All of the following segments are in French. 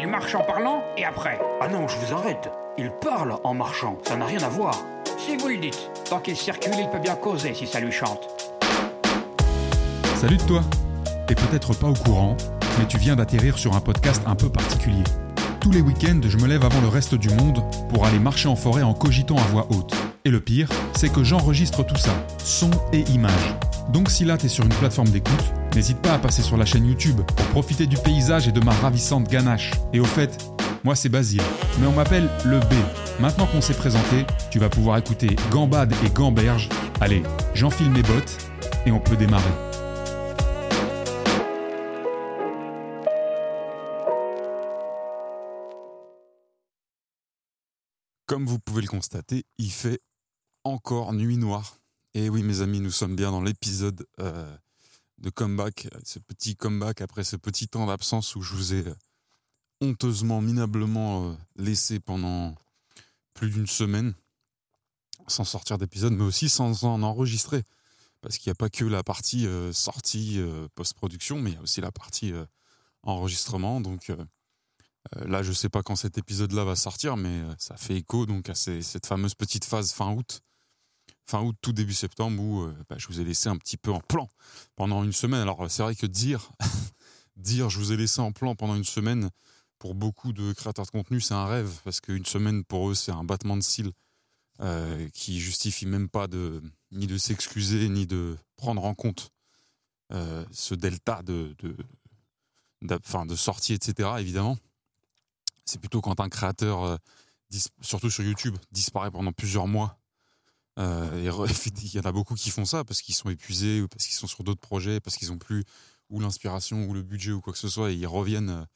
Il marche en parlant et après Ah non, je vous arrête. Il parle en marchant, ça n'a rien à voir. Si vous le dites. Tant qu'il circule, il peut bien causer si ça lui chante. Salut de toi T'es peut-être pas au courant, mais tu viens d'atterrir sur un podcast un peu particulier. Tous les week-ends, je me lève avant le reste du monde pour aller marcher en forêt en cogitant à voix haute. Et le pire, c'est que j'enregistre tout ça, son et image. Donc si là t'es sur une plateforme d'écoute, n'hésite pas à passer sur la chaîne YouTube pour profiter du paysage et de ma ravissante ganache. Et au fait, moi c'est Basile, mais on m'appelle le B. Maintenant qu'on s'est présenté, tu vas pouvoir écouter Gambade et Gamberge. Allez, j'enfile mes bottes et on peut démarrer. Comme vous pouvez le constater, il fait encore nuit noire. Et oui, mes amis, nous sommes bien dans l'épisode euh, de comeback, ce petit comeback après ce petit temps d'absence où je vous ai euh, honteusement, minablement euh, laissé pendant plus d'une semaine sans sortir d'épisode, mais aussi sans en enregistrer. Parce qu'il n'y a pas que la partie sortie post-production, mais il y a aussi la partie enregistrement. Donc là, je ne sais pas quand cet épisode-là va sortir, mais ça fait écho donc à cette fameuse petite phase fin août fin août, tout début septembre, où bah, je vous ai laissé un petit peu en plan pendant une semaine. Alors c'est vrai que dire, dire je vous ai laissé en plan pendant une semaine, pour beaucoup de créateurs de contenu, c'est un rêve, parce qu'une semaine pour eux, c'est un battement de cils euh, qui justifie même pas de, ni de s'excuser, ni de prendre en compte euh, ce delta de, de, de sortie, etc. Évidemment, c'est plutôt quand un créateur, euh, surtout sur YouTube, disparaît pendant plusieurs mois euh, il y en a beaucoup qui font ça parce qu'ils sont épuisés ou parce qu'ils sont sur d'autres projets, parce qu'ils n'ont plus ou l'inspiration ou le budget ou quoi que ce soit, et ils reviennent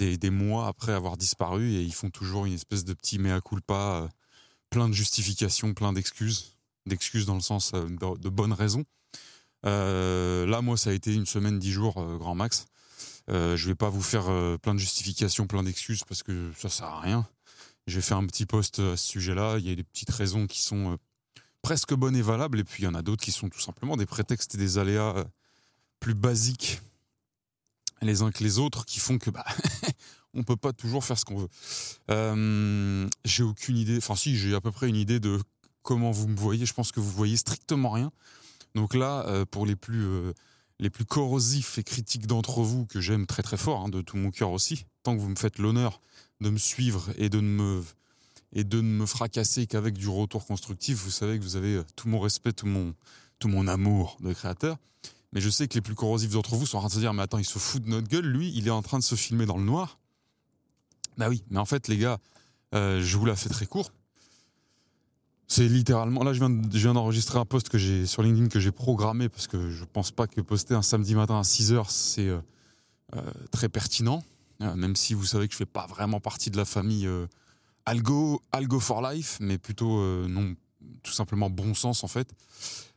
euh, des, mois après avoir disparu et ils font toujours une espèce de petit mea culpa, euh, plein de justifications, plein d'excuses, d'excuses dans le sens de, bonnes raisons. là, moi, ça a été une semaine, dix jours, grand max. Je vais pas vous faire plein de justifications, plein d'excuses parce que ça sert à rien. J'ai fait un petit post à ce sujet-là. Il y a des petites raisons qui sont euh, presque bonnes et valables, et puis il y en a d'autres qui sont tout simplement des prétextes et des aléas euh, plus basiques les uns que les autres qui font que bah on peut pas toujours faire ce qu'on veut. Euh, j'ai aucune idée. Enfin si, j'ai à peu près une idée de comment vous me voyez. Je pense que vous voyez strictement rien. Donc là, pour les plus les plus corrosifs et critiques d'entre vous que j'aime très très fort, hein, de tout mon cœur aussi, tant que vous me faites l'honneur de me suivre et de ne me, et de ne me fracasser qu'avec du retour constructif, vous savez que vous avez euh, tout mon respect, tout mon, tout mon amour de créateur. Mais je sais que les plus corrosifs d'entre vous sont en train de se dire, mais attends, il se fout de notre gueule, lui, il est en train de se filmer dans le noir. Bah oui, mais en fait, les gars, euh, je vous la fais très court. C'est littéralement. Là, je viens, d'enregistrer un post que j'ai sur LinkedIn que j'ai programmé parce que je pense pas que poster un samedi matin à 6 h c'est euh, très pertinent. Euh, même si vous savez que je fais pas vraiment partie de la famille euh, Algo, Algo for Life, mais plutôt euh, non, tout simplement bon sens en fait.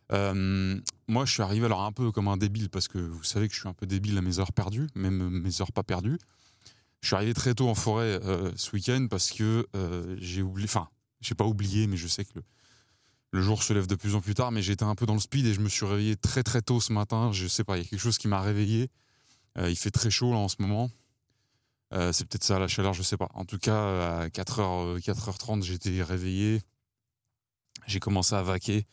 moi, je suis arrivé alors un peu comme un débile parce que vous savez que je suis un peu débile à mes heures perdues, même mes heures pas perdues. Je suis arrivé très tôt en forêt ce week-end parce que j'ai oublié, j'ai pas oublié, mais je sais que le, le jour se lève de plus en plus tard, mais j'étais un peu dans le speed et je me suis réveillé très très tôt ce matin. Je sais pas, il y a quelque chose qui m'a réveillé. il fait très chaud là en ce moment. Euh, c'est peut-être ça la chaleur, je sais pas. En tout cas, à 4h, 4h30, j'étais réveillé. J'ai commencé à vaquer,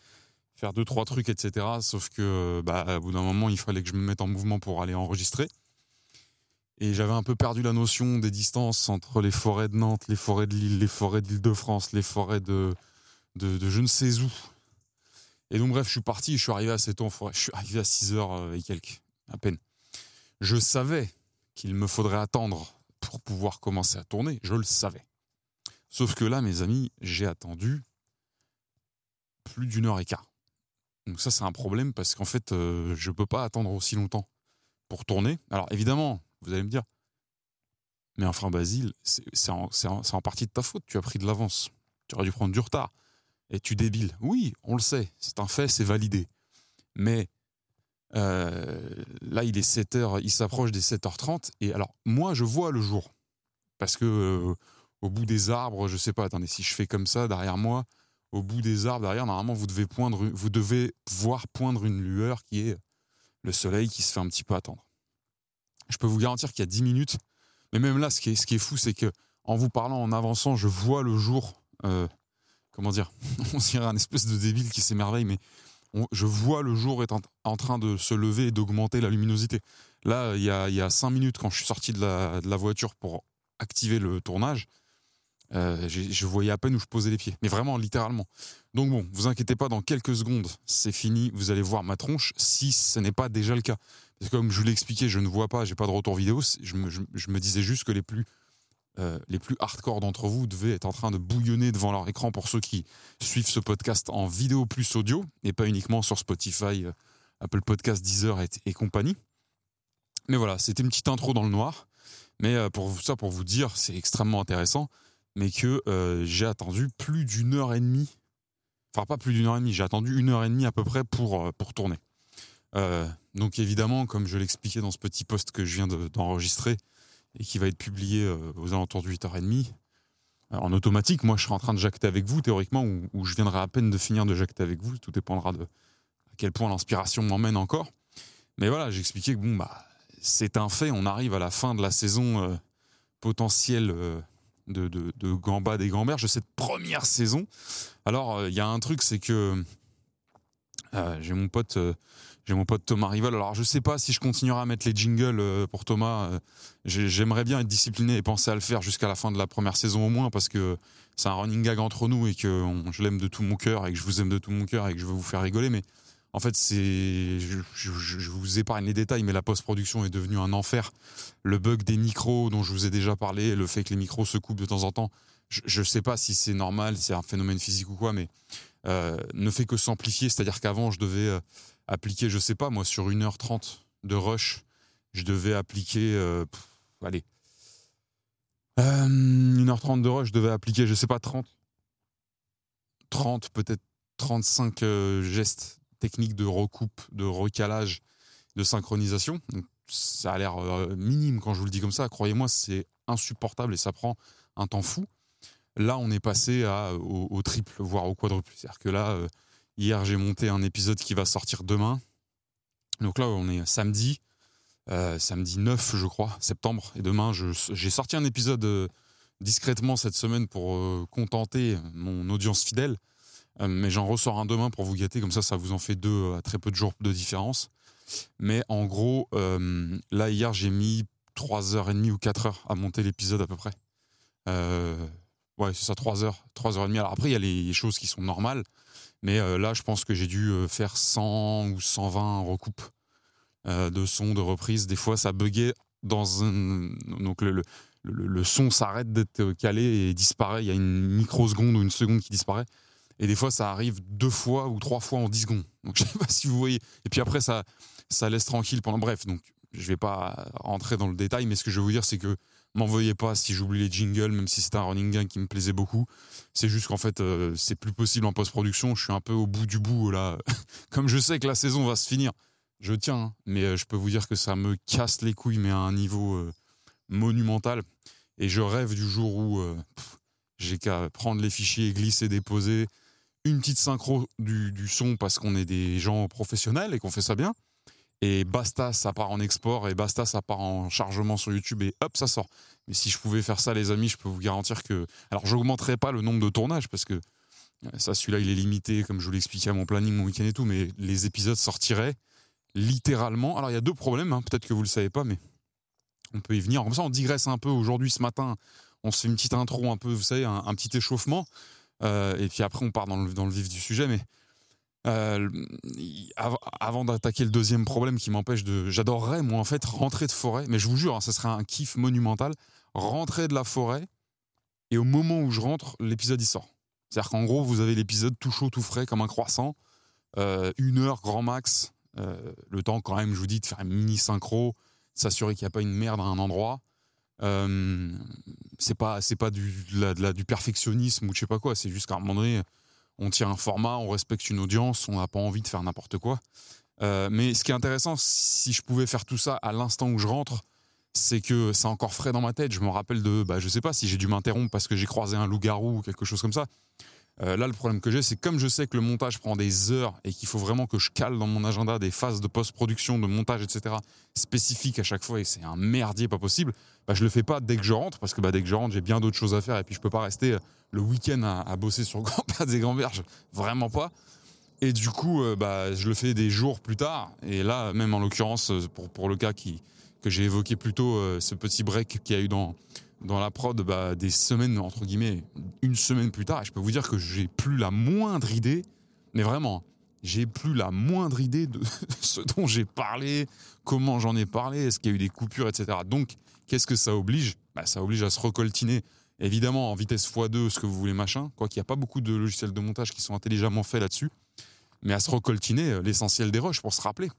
faire deux, trois trucs, etc. Sauf que, bah, au bout d'un moment, il fallait que je me mette en mouvement pour aller enregistrer. Et j'avais un peu perdu la notion des distances entre les forêts de Nantes, les forêts de Lille, les forêts d'Île-de-France, les forêts de, de, je ne sais où. Et donc, bref, je suis parti, je suis arrivé assez tôt en. Je suis arrivé à 6 h et quelques, à peine. Je savais qu'il me faudrait attendre pour pouvoir commencer à tourner. Je le savais. Sauf que là, mes amis, j'ai attendu plus d'une heure et quart. Donc ça, c'est un problème parce qu'en fait, euh, je ne peux pas attendre aussi longtemps pour tourner. Alors évidemment, vous allez me dire, mais enfin Basile, c'est en, partie de ta faute. Tu as pris de l'avance. Tu aurais dû prendre du retard. Et tu débiles. Oui, on le sait. C'est un fait, c'est validé. Mais euh, là, il est 7h, il s'approche des 7h30. Et alors, moi, je vois le jour. Parce que euh, au bout des arbres, je sais pas, attendez, si je fais comme ça derrière moi, au bout des arbres derrière, normalement, vous devez, poindre, vous devez voir poindre une lueur qui est le soleil qui se fait un petit peu attendre. Je peux vous garantir qu'il y a 10 minutes, Mais même là, ce qui est, fou, c'est que en vous parlant, en avançant, je vois le jour. Euh, comment dire On dirait un espèce de débile qui s'émerveille, mais je vois le jour est en, train de se lever et d'augmenter la luminosité. Là, il y a, il y a cinq minutes, quand je suis sorti de la, de la voiture pour activer le tournage, euh, je voyais à peine où je posais les pieds, mais vraiment littéralement. Donc bon, vous inquiétez pas, dans quelques secondes, c'est fini, vous allez voir ma tronche, si ce n'est pas déjà le cas. Comme je vous l'ai expliqué, je ne vois pas, j'ai pas de retour vidéo, je me, disais juste que les plus, euh, les plus hardcore d'entre vous devaient être en train de bouillonner devant leur écran pour ceux qui suivent ce podcast en vidéo plus audio, et pas uniquement sur Spotify, euh, Apple Podcast, Deezer et, compagnie. Mais voilà, c'était une petite intro dans le noir. Mais pour ça, pour vous dire, c'est extrêmement intéressant mais que euh, j'ai attendu plus d'une heure et demie. Enfin, pas plus d'une heure et demie, j'ai attendu une heure et demie à peu près pour, euh, pour tourner. Euh, donc évidemment, comme je l'expliquais dans ce petit post que je viens d'enregistrer et qui va être publié aux alentours de 8h30, en automatique, moi je serai en train de jacter avec vous théoriquement, ou, je viendrai à peine de finir de jacter avec vous, tout dépendra de à quel point l'inspiration m'emmène encore. Mais voilà, j'expliquais que bon, bah, c'est un fait, on arrive à la fin de la saison potentielle de, de, de Gambad et Gamberge de cette première saison. Alors, euh, il y a un truc, c'est que euh, j'ai mon pote. Euh, j'ai mon pote Thomas Rival. Alors je sais pas si je continuerai à mettre les jingles pour Thomas. J'aimerais bien être discipliné et penser à le faire jusqu'à la fin de la première saison au moins parce que c'est un running gag entre nous et que je l'aime de tout mon cœur et que je vous aime de tout mon cœur et que je veux vous faire rigoler. Mais en fait, c'est, je, vous épargne les détails, mais la post-production est devenue un enfer. Le bug des micros dont je vous ai déjà parlé, le fait que les micros se coupent de temps en temps, je ne sais pas si c'est normal, c'est un phénomène physique ou quoi, mais euh, ne fait que s'amplifier. C'est-à-dire qu'avant, je devais euh, appliquer, je sais pas, moi, sur 1h30 de rush, je devais appliquer, euh, allez, 1h30 de rush, je devais appliquer, je sais pas, 30, 30, peut-être 35 gestes technique de recoupe, de recalage, de synchronisation. ça a l'air euh, minime quand je vous le dis comme ça. Croyez-moi, c'est insupportable et ça prend un temps fou. Là, on est passé à, au, triple, voire au quadruple. C'est-à-dire que là, euh, hier, j'ai monté un épisode qui va sortir demain. Donc là, on est samedi, euh, samedi 9, je crois, septembre. Et demain, j'ai sorti un épisode discrètement cette semaine pour contenter mon audience fidèle. Euh, mais j'en ressors un demain pour vous gâter, comme ça, ça vous en fait deux à très peu de jours de différence. Mais en gros, euh, là, hier, j'ai mis 3h30 ou 4h à monter l'épisode à peu près. Euh, ouais, c'est ça, 3h, 3h30. Alors après, il y a les choses qui sont normales, mais là, je pense que j'ai dû faire 100 ou 120 recoupes de sons, de reprises. Des fois, ça buguait dans un. Donc, le, son s'arrête d'être calé et disparaît. Il y a une microseconde ou une seconde qui disparaît. Et des fois, ça arrive deux fois ou trois fois en dix secondes. Donc, je sais pas si vous voyez. Et puis après, ça, ça laisse tranquille pendant. Bref, donc, je vais pas rentrer dans le détail, mais ce que je veux vous dire, c'est que m'envoyez pas si j'oublie les jingles, même si c'était un running game qui me plaisait beaucoup. C'est juste qu'en fait, euh, c'est plus possible en post-production. Je suis un peu au bout du bout, là. Comme je sais que la saison va se finir, je tiens, hein. mais euh, je peux vous dire que ça me casse les couilles, mais à un niveau euh, monumental. Et je rêve du jour où j'ai qu'à prendre les fichiers, glisser, déposer, une petite synchro du, son parce qu'on est des gens professionnels et qu'on fait ça bien. Et basta, ça part en export et basta, ça part en chargement sur YouTube et hop, ça sort. Mais si je pouvais faire ça, les amis, je peux vous garantir que. Alors, j'augmenterai pas le nombre de tournages parce que euh, ça, celui-là, il est limité, comme je vous l'expliquais à mon planning, mon week-end et tout, mais les épisodes sortiraient littéralement. Alors, il y a deux problèmes, hein, peut-être que vous le savez pas, mais on peut y venir. Comme ça, on digresse un peu. Aujourd'hui, ce matin, on se fait une petite intro, un peu, vous savez, un petit échauffement. Euh, et puis après, on part dans le, dans le vif du sujet. Mais euh, avant d'attaquer le deuxième problème qui m'empêche de. J'adorerais, moi, en fait, rentrer de forêt. Mais je vous jure, hein, ça serait un kiff monumental. Rentrer de la forêt. Et au moment où je rentre, l'épisode y sort. C'est-à-dire qu'en gros, vous avez l'épisode tout chaud, tout frais, comme un croissant. Euh, une heure grand max. le temps, quand même, je vous dis, de faire une mini synchro, s'assurer qu'il n'y a pas une merde à un endroit. Euh, c'est pas pas du perfectionnisme ou je sais pas quoi. C'est juste qu'à un moment donné, on tient un format, on respecte une audience, on n'a pas envie de faire n'importe quoi. Euh, mais ce qui est intéressant, si je pouvais faire tout ça à l'instant où je rentre, c'est que c'est encore frais dans ma tête. Je me rappelle de, bah, je sais pas si j'ai dû m'interrompre parce que j'ai croisé un loup-garou ou quelque chose comme ça. Euh, là, le problème que j'ai, c'est comme je sais que le montage prend des heures et qu'il faut vraiment que je cale dans mon agenda des phases de post-production, de montage, etc., spécifiques à chaque fois, et c'est un merdier pas possible, bah, je le fais pas dès que je rentre, parce que bah, dès que je rentre, j'ai bien d'autres choses à faire, et puis je peux pas rester euh, le week-end à, bosser sur Grand Pas des Grands Berges, vraiment pas. Et du coup, euh, bah, je le fais des jours plus tard, et là, même en l'occurrence, pour, pour le cas qui, que j'ai évoqué plus tôt, ce petit break qu'il y a eu dans, dans la prod bah, des semaines, entre guillemets, une semaine plus tard, je peux vous dire que j'ai plus la moindre idée, mais vraiment, j'ai plus la moindre idée de ce dont j'ai parlé, comment j'en ai parlé, est-ce qu'il y a eu des coupures, etc. Donc, qu'est-ce que ça oblige? Bah, Ça oblige à se recoltiner, évidemment, en vitesse x2, ce que vous voulez, machin, quoi qu'il n'y a pas beaucoup de logiciels de montage qui sont intelligemment faits là-dessus, mais à se recoltiner euh, l'essentiel des rushs pour se rappeler.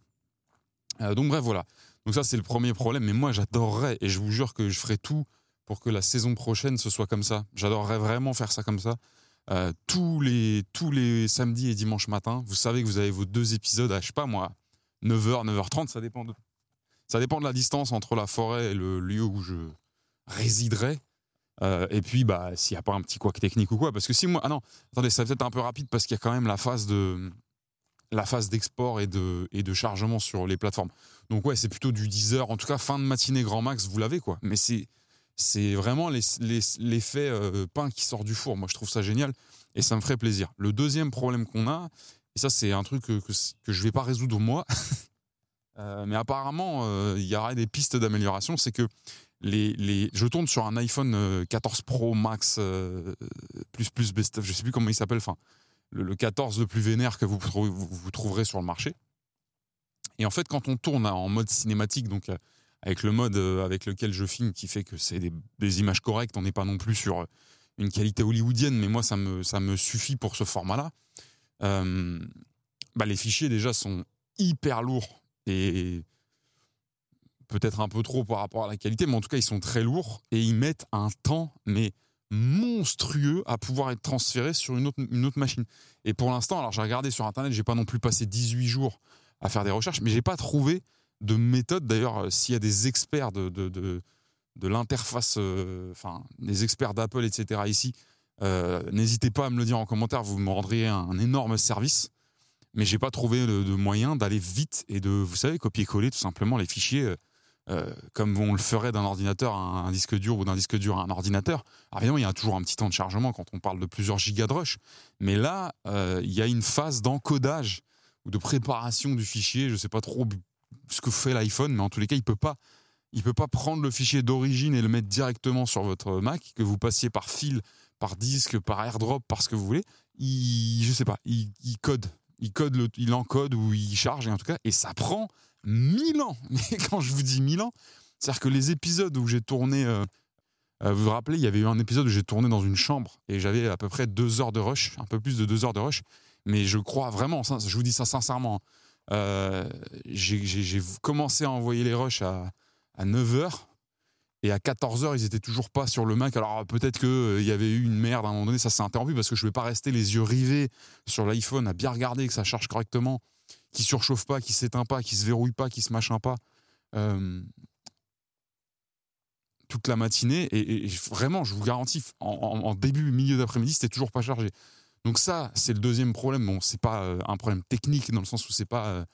Euh, donc bref, voilà. Donc ça, c'est le premier problème, mais moi, j'adorerais, et je vous jure que je ferai tout pour que la saison prochaine ce soit comme ça. J'adorerais vraiment faire ça comme ça. Euh, tous, les, tous les samedis et dimanches matin, vous savez que vous avez vos deux épisodes à, je sais pas moi, 9h, 9h30, ça dépend de, ça dépend de la distance entre la forêt et le lieu où je résiderai. Euh, et puis, bah, s'il n'y a pas un petit couac technique ou quoi. Parce que si moi. Ah non, attendez, ça va peut-être un peu rapide parce qu'il y a quand même la phase de la phase d'export et de, et de chargement sur les plateformes. Donc ouais, c'est plutôt du 10 heures. En tout cas, fin de matinée grand max, vous l'avez quoi. Mais c'est c'est vraiment l'effet euh, pain qui sort du four. Moi, je trouve ça génial et ça me ferait plaisir. Le deuxième problème qu'on a, et ça, c'est un truc que, que, je ne vais pas résoudre moi, euh, mais apparemment, euh, il y aurait des pistes d'amélioration. C'est que je tourne sur un iPhone 14 Pro Max plus plus best je sais plus comment il s'appelle, enfin le, 14 le plus vénère que vous, vous, vous, trouverez sur le marché. Et en fait, quand on tourne en mode cinématique, donc avec le mode euh, avec lequel je filme qui fait que c'est des, images correctes. On n'est pas non plus sur euh, une qualité hollywoodienne, mais moi, ça me, ça me suffit pour ce format-là. Euh, bah, les fichiers, déjà, sont hyper lourds et peut-être un peu trop par rapport à la qualité, mais en tout cas, ils sont très lourds et ils mettent un temps, mais monstrueux à pouvoir être transférés sur une autre, une autre machine. Et pour l'instant, alors j'ai regardé sur Internet, j'ai pas non plus passé 18 jours à faire des recherches, mais j'ai pas trouvé de méthode. D'ailleurs, euh, s'il y a des experts de, de, de, l'interface, euh, des experts d'Apple, etc., ici, euh, n'hésitez pas à me le dire en commentaire, vous me rendriez un, énorme service. Mais j'ai pas trouvé de, moyen d'aller vite et de, vous savez, copier-coller tout simplement les fichiers comme on le ferait d'un ordinateur à un, disque dur ou d'un disque dur à un ordinateur. Alors évidemment, il y a toujours un petit temps de chargement quand on parle de plusieurs gigas de rush. Mais là, il y a une phase d'encodage ou de préparation du fichier. Je sais pas trop ce que fait l'iPhone, mais en tous les cas, il peut pas, il peut pas prendre le fichier d'origine et le mettre directement sur votre Mac, que vous passiez par fil, par disque, par AirDrop, par ce que vous voulez. Il, je sais pas, il, code, il code, le, il encode ou il charge, en tout cas, et ça prend mille ans. Mais quand je vous dis mille ans, c'est-à-dire que les épisodes où j'ai tourné, euh, euh, vous vous rappelez, il y avait eu un épisode où j'ai tourné dans une chambre et j'avais à peu près deux heures de rush, un peu plus de deux heures de rush. Mais je crois vraiment, je vous dis ça sincèrement, euh, j'ai commencé à envoyer les rushs à, 9h. Et à 14h, ils étaient toujours pas sur le Mac. Alors peut-être qu'il euh, y avait eu une merde à un moment donné, ça s'est interrompu parce que je ne vais pas rester les yeux rivés sur l'iPhone à bien regarder que ça charge correctement, qui surchauffe pas, qui s'éteint pas, qui se verrouille pas, qui se machin pas. Euh, toute la matinée. Et, vraiment, je vous garantis, en, en début, milieu d'après-midi, c'était toujours pas chargé. Donc ça, c'est le deuxième problème. Bon, c'est pas euh, un problème technique dans le sens où c'est pas euh,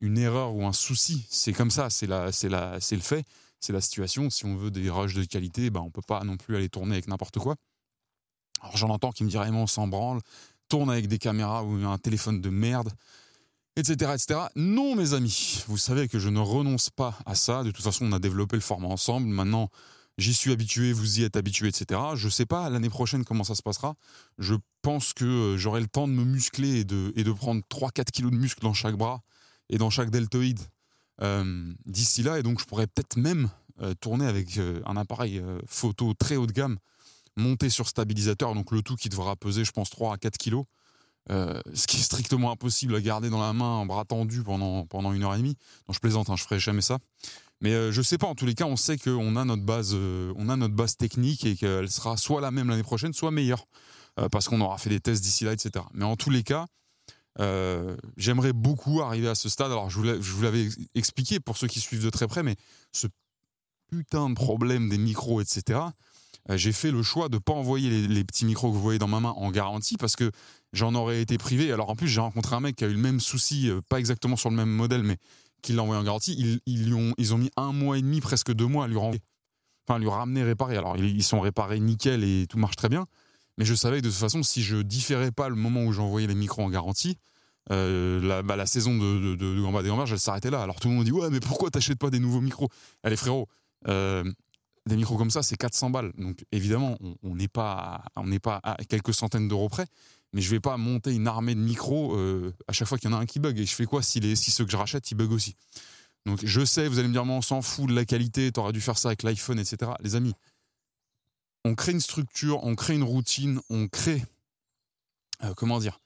une erreur ou un souci. C'est comme ça, c'est la, c'est la, c'est le fait, c'est la situation. Si on veut des rushs de qualité, ben on peut pas non plus aller tourner avec n'importe quoi. Alors j'en entends qui me diraient, on s'en branle, tourne avec des caméras ou un téléphone de merde, etc., etc. Non, mes amis, vous savez que je ne renonce pas à ça. De toute façon, on a développé le format ensemble. Maintenant, j'y suis habitué, vous y êtes habitué, etc. Je ne sais pas l'année prochaine comment ça se passera. Je pense que euh, j'aurai le temps de me muscler et de, prendre 3-4 kilos de muscle dans chaque bras et dans chaque deltoïde euh, d'ici là. Et donc, je pourrais peut-être même euh, tourner avec un appareil photo très haut de gamme, monté sur stabilisateur, donc le tout qui devra peser, je pense, 3 à 4 kilos. ce qui est strictement impossible à garder dans la main bras tendu pendant, pendant une heure et demie. Non, je plaisante, hein, je ferai jamais ça. Mais euh, je sais pas, en tous les cas, on sait qu'on a notre base, euh, on a notre base technique et qu'elle sera soit la même l'année prochaine, soit meilleure, euh, parce qu'on aura fait des tests d'ici là, etc. Mais en tous les cas, j'aimerais beaucoup arriver à ce stade. Alors, je vous l'avais expliqué pour ceux qui suivent de très près, mais ce putain de problème des micros, etc. j'ai fait le choix de ne pas envoyer les, petits micros que vous voyez dans ma main en garantie parce que j'en aurais été privé. Alors en plus, j'ai rencontré un mec qui a eu le même souci, pas exactement sur le même modèle, mais qui l'a envoyé en garantie. Ils, ils, ont, ils ont mis un mois et demi, presque deux mois à lui renvoyer. Enfin, lui ramener réparer. Alors ils sont réparés nickel et tout marche très bien. Mais je savais que de toute façon, si je différais pas le moment où j'envoyais les micros en garantie, euh, la, bah, la, saison de, de, de, Gamba des Gamberges, elle s'arrêtait là. Alors tout le monde dit Ouais, mais pourquoi t'achètes pas des nouveaux micros? Allez, frérot, euh, des micros comme ça, c'est 400 balles. Donc évidemment, on n'est on n'est pas à quelques centaines d'euros près. Mais je vais pas monter une armée de micros euh, à chaque fois qu'il y en a un qui bug. Et je fais quoi si, les, si ceux que je rachète, ils bug aussi? Donc je sais, vous allez me dire, mais on s'en fout de la qualité, t'aurais dû faire ça avec l'iPhone, etc. Les amis, on crée une structure, on crée une routine, on crée, euh, comment dire,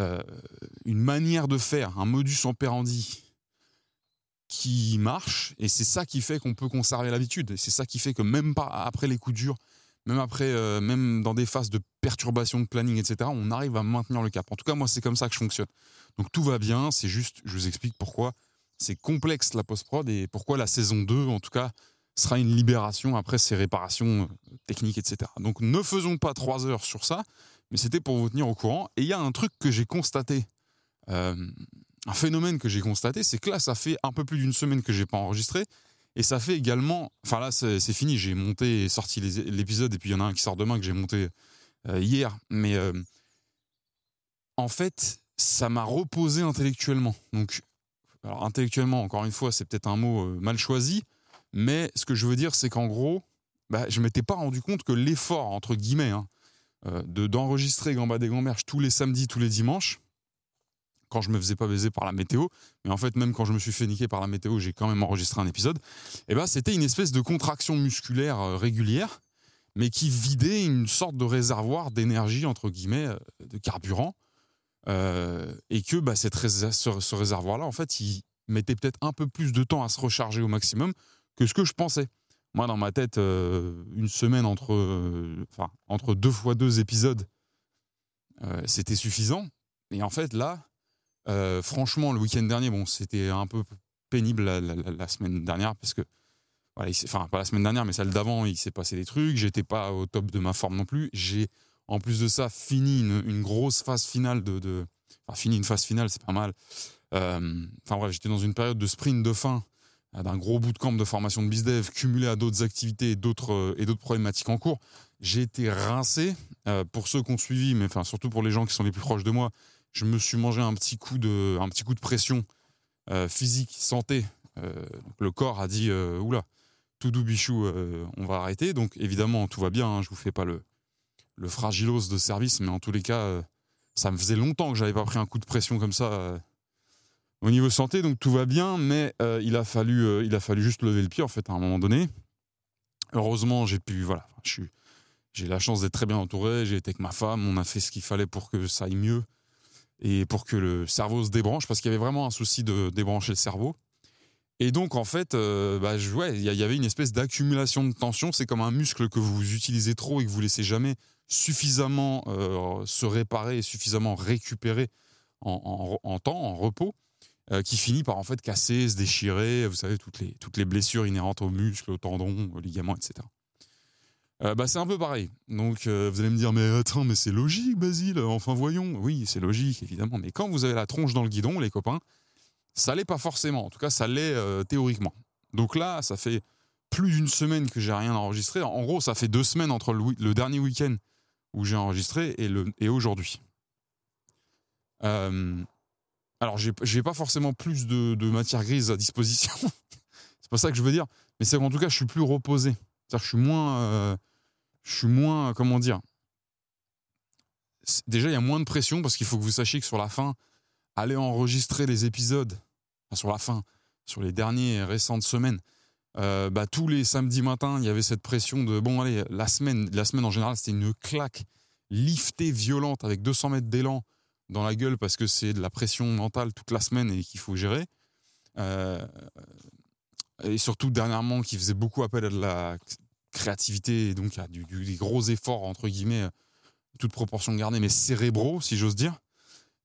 euh, une manière de faire, un modus operandi qui marche, et c'est ça qui fait qu'on peut conserver l'habitude, et c'est ça qui fait que même pas après les coups durs, même après, euh, même dans des phases de perturbation de planning, etc., on arrive à maintenir le cap. En tout cas, moi, c'est comme ça que je fonctionne. Donc tout va bien, c'est juste, je vous explique pourquoi c'est complexe la post-prod et pourquoi la saison 2, en tout cas, sera une libération après ces réparations euh, techniques, etc. Donc ne faisons pas trois heures sur ça, mais c'était pour vous tenir au courant. Et il y a un truc que j'ai constaté, euh, un phénomène que j'ai constaté, c'est que là, ça fait un peu plus d'une semaine que j'ai pas enregistré. Et ça fait également, enfin là c'est fini, j'ai monté et sorti l'épisode et puis il y en a un qui sort demain que j'ai monté euh, hier. Mais en fait, ça m'a reposé intellectuellement. Donc, intellectuellement, encore une fois, c'est peut-être un mot mal choisi, mais ce que je veux dire, c'est qu'en gros, bah, je ne m'étais pas rendu compte que l'effort, entre guillemets, hein, euh, de d'enregistrer Gamba des Gamberges tous les samedis, tous les dimanches, quand je me faisais pas baiser par la météo, mais en fait même quand je me suis fait niquer par la météo, j'ai quand même enregistré un épisode. Et ben c'était une espèce de contraction musculaire euh, régulière, mais qui vidait une sorte de réservoir d'énergie entre guillemets, euh, de carburant, et que bah, cette ce, réservoir-là, en fait, il mettait peut-être un peu plus de temps à se recharger au maximum que ce que je pensais. Moi, dans ma tête, euh, une semaine entre, euh, entre deux fois deux épisodes, euh, c'était suffisant. Et en fait, là, franchement, le week-end dernier, bon, c'était un peu pénible la, semaine dernière parce que, enfin, pas la semaine dernière, mais celle d'avant, il s'est passé des trucs. J'étais pas au top de ma forme non plus. J'ai, en plus de ça, fini une, grosse phase finale de, enfin, fini une phase finale, c'est pas mal. Enfin bref, j'étais dans une période de sprint de fin euh, d'un gros bootcamp de formation de BizDev cumulé à d'autres activités et d'autres euh, et d'autres problématiques en cours, j'ai été rincé. Euh, pour ceux qui ont suivi, mais enfin surtout pour les gens qui sont les plus proches de moi, je me suis mangé un petit coup de un petit coup de pression physique, santé. le corps a dit oula, tout doux bichou, on va arrêter. Donc évidemment tout va bien. Hein, je vous fais pas le le fragilos de service, mais en tous les cas, ça me faisait longtemps que j'avais pas pris un coup de pression comme ça au niveau santé, donc tout va bien, mais euh, il, a fallu, euh, il a fallu juste lever le pied, en fait, à un moment donné. Heureusement, j'ai pu, voilà, j'ai la chance d'être très bien entouré, j'ai été avec ma femme, on a fait ce qu'il fallait pour que ça aille mieux et pour que le cerveau se débranche, parce qu'il y avait vraiment un souci de débrancher le cerveau. Et donc, en fait, euh, bah, il y, avait une espèce d'accumulation de tension. C'est comme un muscle que vous utilisez trop et que vous laissez jamais suffisamment se réparer et suffisamment récupérer en temps, en repos. Euh, qui finit par en fait casser, se déchirer, vous savez, toutes les, toutes les blessures inhérentes aux muscles, aux tendons, aux ligaments, etc. Euh, bah, c'est un peu pareil. Donc euh, vous allez me dire, mais attends, mais c'est logique, Basile, enfin voyons. Oui, c'est logique, évidemment. Mais quand vous avez la tronche dans le guidon, les copains, ça l'est pas forcément. En tout cas, ça l'est théoriquement. Donc là, ça fait plus d'une semaine que j'ai rien enregistré. En gros, ça fait deux semaines entre le, dernier week-end où j'ai enregistré et, et aujourd'hui. Euh, alors j'ai pas forcément plus de, matière grise à disposition. c'est pas ça que je veux dire. Mais c'est qu'en tout cas, je suis plus reposé. C'est-à-dire que je suis moins. Euh, suis moins. Comment dire Déjà, il y a moins de pression parce qu'il faut que vous sachiez que sur la fin, aller enregistrer les épisodes, sur la fin, sur les dernières récentes semaines, euh, bah, tous les samedis matins, il y avait cette pression de bon, allez, la semaine, la semaine en général, c'était une claque liftée violente avec 200 mètres d'élan dans la gueule parce que c'est de la pression mentale toute la semaine et qu'il faut gérer. Euh, et surtout dernièrement, qui faisait beaucoup appel à de la créativité et donc à du, des gros efforts, entre guillemets, toute proportion gardée, mais cérébraux, si j'ose dire.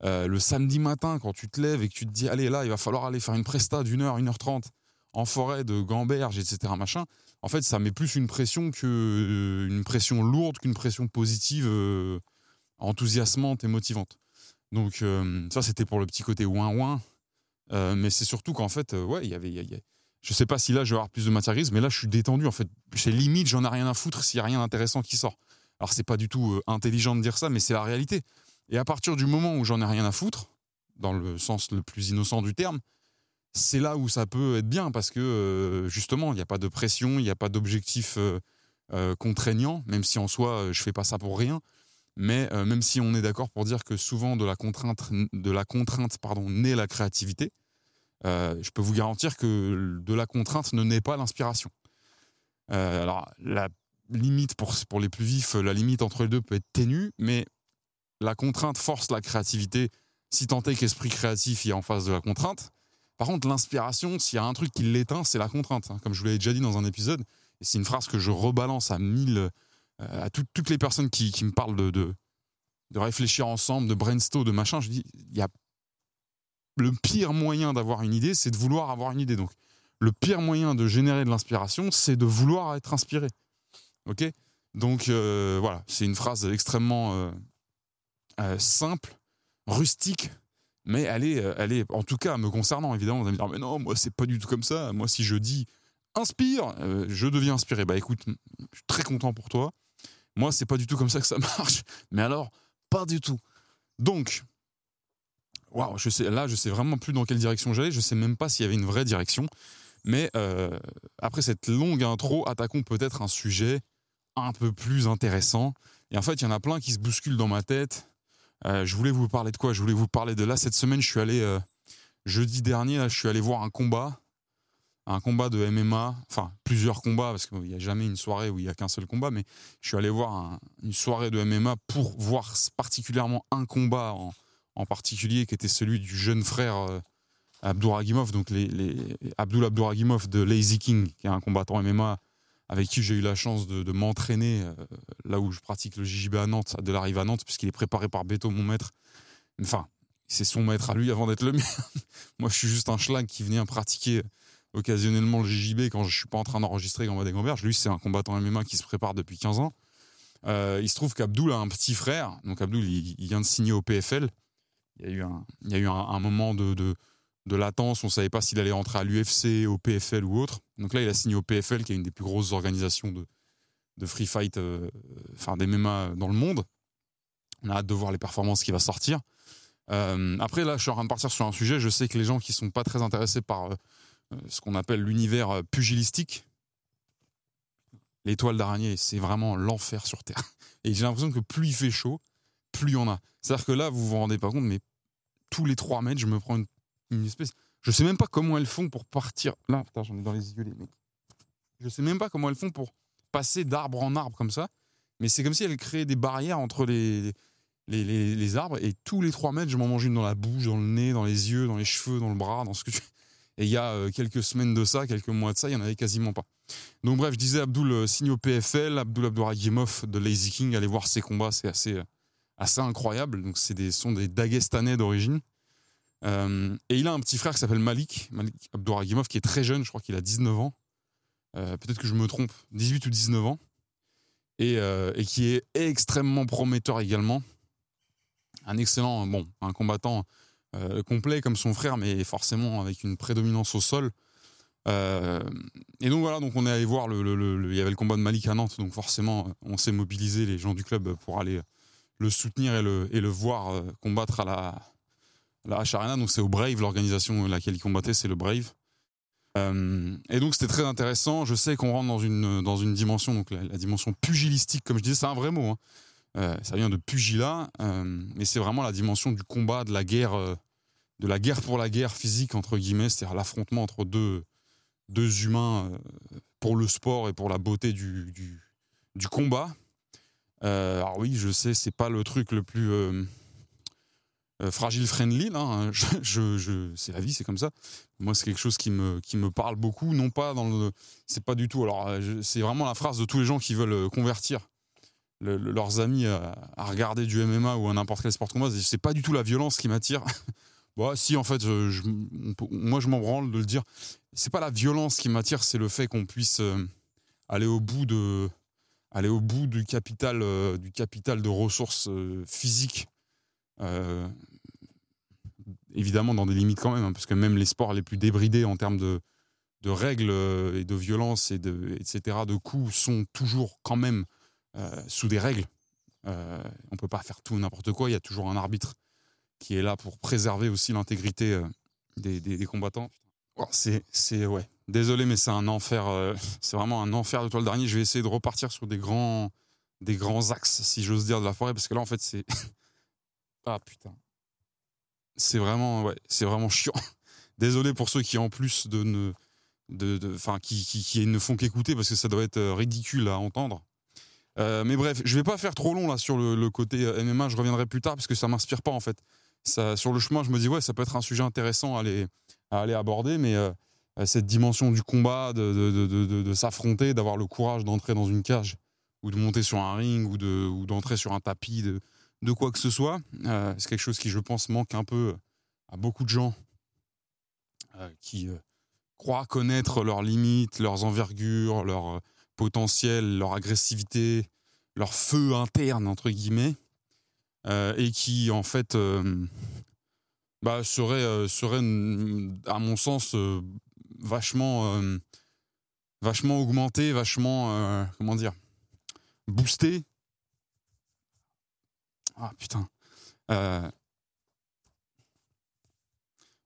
Euh, le samedi matin, quand tu te lèves et que tu te dis, allez, là, il va falloir aller faire une presta d'une heure, une heure trente en forêt de Gamberge, etc., machin, en fait, ça met plus une pression que une pression lourde qu'une pression positive, enthousiasmante et motivante. Donc ça, c'était pour le petit côté ouin ouin. mais c'est surtout qu'en fait, ouais, il y avait, je sais pas si là je vais avoir plus de matière grise, mais là je suis détendu en fait. C'est limite, j'en ai rien à foutre s'il y a rien d'intéressant qui sort. Alors c'est pas du tout intelligent de dire ça, mais c'est la réalité. Et à partir du moment où j'en ai rien à foutre, dans le sens le plus innocent du terme, c'est là où ça peut être bien parce que euh, justement, il n'y a pas de pression, il n'y a pas d'objectif euh, euh, contraignant, même si en soi, je fais pas ça pour rien. Mais même si on est d'accord pour dire que souvent de la contrainte, de la contrainte pardon, naît la créativité, je peux vous garantir que de la contrainte ne naît pas l'inspiration. alors, la limite pour, pour les plus vifs, la limite entre les deux peut être ténue, mais la contrainte force la créativité si tant est qu'esprit créatif est en face de la contrainte. Par contre, l'inspiration, s'il y a un truc qui l'éteint, c'est la contrainte. Hein. Comme je vous l'avais déjà dit dans un épisode, et c'est une phrase que je rebalance à mille, euh, à toutes les personnes qui, me parlent de, de, réfléchir ensemble, de brainstorm, de machin. Je dis, il y a le pire moyen d'avoir une idée, c'est de vouloir avoir une idée. Donc, le pire moyen de générer de l'inspiration, c'est de vouloir être inspiré. Ok? Donc euh, voilà, c'est une phrase extrêmement euh, simple, rustique, mais elle est, euh, elle est, en tout cas, me concernant, évidemment, on va me dire, mais non, moi, c'est pas du tout comme ça. Moi, si je dis inspire, euh, je deviens inspiré. Bah écoute, je suis très content pour toi. Moi, c'est pas du tout comme ça que ça marche. Mais alors, pas du tout. Donc, waouh, je sais, là, je sais vraiment plus dans quelle direction j'allais. Je sais même pas s'il y avait une vraie direction. Mais euh, après cette longue intro, attaquons peut-être un sujet un peu plus intéressant. Et en fait, il y en a plein qui se bousculent dans ma tête euh, je voulais vous parler de quoi? Je voulais vous parler de là. Cette semaine, je suis allé, euh, jeudi dernier, je suis allé voir un combat. Un combat de MMA, enfin plusieurs combats, parce qu'il n'y a jamais une soirée où il n'y a qu'un seul combat, mais je suis allé voir une soirée de MMA pour voir particulièrement un combat en, particulier, qui était celui du jeune frère euh, Abdouragimov, donc les, les Abdul Abdouragimov de Lazy King, qui est un combattant MMA avec qui j'ai eu la chance de, m'entraîner euh, là où je pratique le JJB à Nantes, de l'arrivée à Nantes, puisqu'il est préparé par Beto, mon maître. Enfin, c'est son maître à lui avant d'être le mien. Moi, je suis juste un schlag qui vient pratiquer occasionnellement le JJB quand je suis pas en train d'enregistrer Gamba des Gamberges. Lui, c'est un combattant MMA qui se prépare depuis 15 ans. Euh, il se trouve qu'Abdoul a un petit frère. Donc, Abdoul, il, vient de signer au PFL. Il y a eu un, moment de, latence, on ne savait pas s'il allait rentrer à l'UFC, au PFL ou autre. Donc là, il a signé au PFL, qui est une des plus grosses organisations de, free fight, euh, enfin des MMA dans le monde. On a hâte de voir les performances qui va sortir. Euh, après, là, je suis en train de partir sur un sujet. Je sais que les gens qui sont pas très intéressés par euh, ce qu'on appelle l'univers pugilistique, l'étoile d'araignée, c'est vraiment l'enfer sur Terre. Et j'ai l'impression que plus il fait chaud, plus il y en a. C'est-à-dire que là, vous vous rendez pas compte, mais tous les trois mètres, je me prends une une espèce. Je sais même pas comment elles font pour partir. Là, putain, j'en ai dans les yeux, les mecs. Je sais même pas comment elles font pour passer d'arbre en arbre comme ça. Mais c'est comme si elles créaient des barrières entre les, les, les, arbres. Et tous les trois mètres, je m'en mange une dans la bouche, dans le nez, dans les yeux, dans les cheveux, dans le bras, dans ce que tu. Et il y a euh, quelques semaines de ça, quelques mois de ça, il y en avait quasiment pas. Donc bref, je disais Abdul euh, signe au PFL, Abdul Abdouragimov de Lazy King, allez voir ses combats, c'est assez, euh, assez incroyable. Donc c'est des sont des Dagestanais d'origine. Euh, et il a un petit frère qui s'appelle Malik, Malik Abdouragimov, qui est très jeune, je crois qu'il a 19 ans. Euh, peut-être que je me trompe, 18 ou 19 ans. Et, euh, et, qui est extrêmement prometteur également. Un excellent, bon, un combattant complet comme son frère, mais forcément avec une prédominance au sol. et donc voilà, donc on est allé voir, le, il y avait le combat de Malik à Nantes, donc forcément on s'est mobilisé les gens du club pour aller le soutenir et le, et le voir combattre à la, la H donc c'est au Brave, l'organisation laquelle il combattait, c'est le Brave. Euh, et donc c'était très intéressant. Je sais qu'on rentre dans une, dans une dimension, donc la, dimension pugilistique, comme je disais, c'est un vrai mot. Hein. Euh, ça vient de pugilat, euh, mais c'est vraiment la dimension du combat, de la guerre, de la guerre pour la guerre physique entre guillemets, c'est-à-dire l'affrontement entre deux, deux humains pour le sport et pour la beauté du, du combat. Alors oui, je sais, c'est pas le truc le plus euh, fragile friendly hein. je, c'est la vie c'est comme ça. Moi c'est quelque chose qui me parle beaucoup non pas dans le c'est pas du tout alors euh, c'est vraiment la phrase de tous les gens qui veulent euh, convertir leurs amis à, regarder du MMA ou à n'importe quel sport combat c'est pas du tout la violence qui m'attire. Bon, si en fait moi je m'en branle de le dire. C'est pas la violence qui m'attire c'est le fait qu'on puisse aller au bout de aller au bout du capital du capital de ressources physiques évidemment dans des limites quand même, hein, parce que même les sports les plus débridés en termes de, de règles euh, et de violence et de etc de coups sont toujours quand même euh, sous des règles. Euh, on peut pas faire tout n'importe quoi. Il y a toujours un arbitre qui est là pour préserver aussi l'intégrité des, des, combattants. C'est ouais. Désolé, mais c'est un enfer. c'est vraiment un enfer de toi le dernier. Je vais essayer de repartir sur des grands des grands axes, si j'ose dire, de la forêt, parce que là en fait c'est ah putain c'est vraiment, ouais, c'est vraiment chiant. Désolé pour ceux qui en plus de ne, de, enfin, qui, qui, ne font qu'écouter parce que ça doit être euh, ridicule à entendre. Euh, mais bref, je vais pas faire trop long là sur le, côté euh, MMA. Je reviendrai plus tard parce que ça m'inspire pas en fait. Sur le chemin, je me dis ouais, ça peut être un sujet intéressant à aller, à aller aborder, mais cette dimension du combat, de, de, de s'affronter, d'avoir le courage d'entrer dans une cage ou de monter sur un ring ou de d'entrer sur un tapis, de, de quoi que ce soit. Euh, c'est quelque chose qui, je pense, manque un peu à beaucoup de gens euh, qui euh, croient connaître leurs limites, leurs envergures, leur potentiel, leur agressivité, leur feu interne, entre guillemets, et qui, en fait, bah, serait, serait, à mon sens, vachement, vachement augmenté, vachement, comment dire, boosté ah putain. Euh,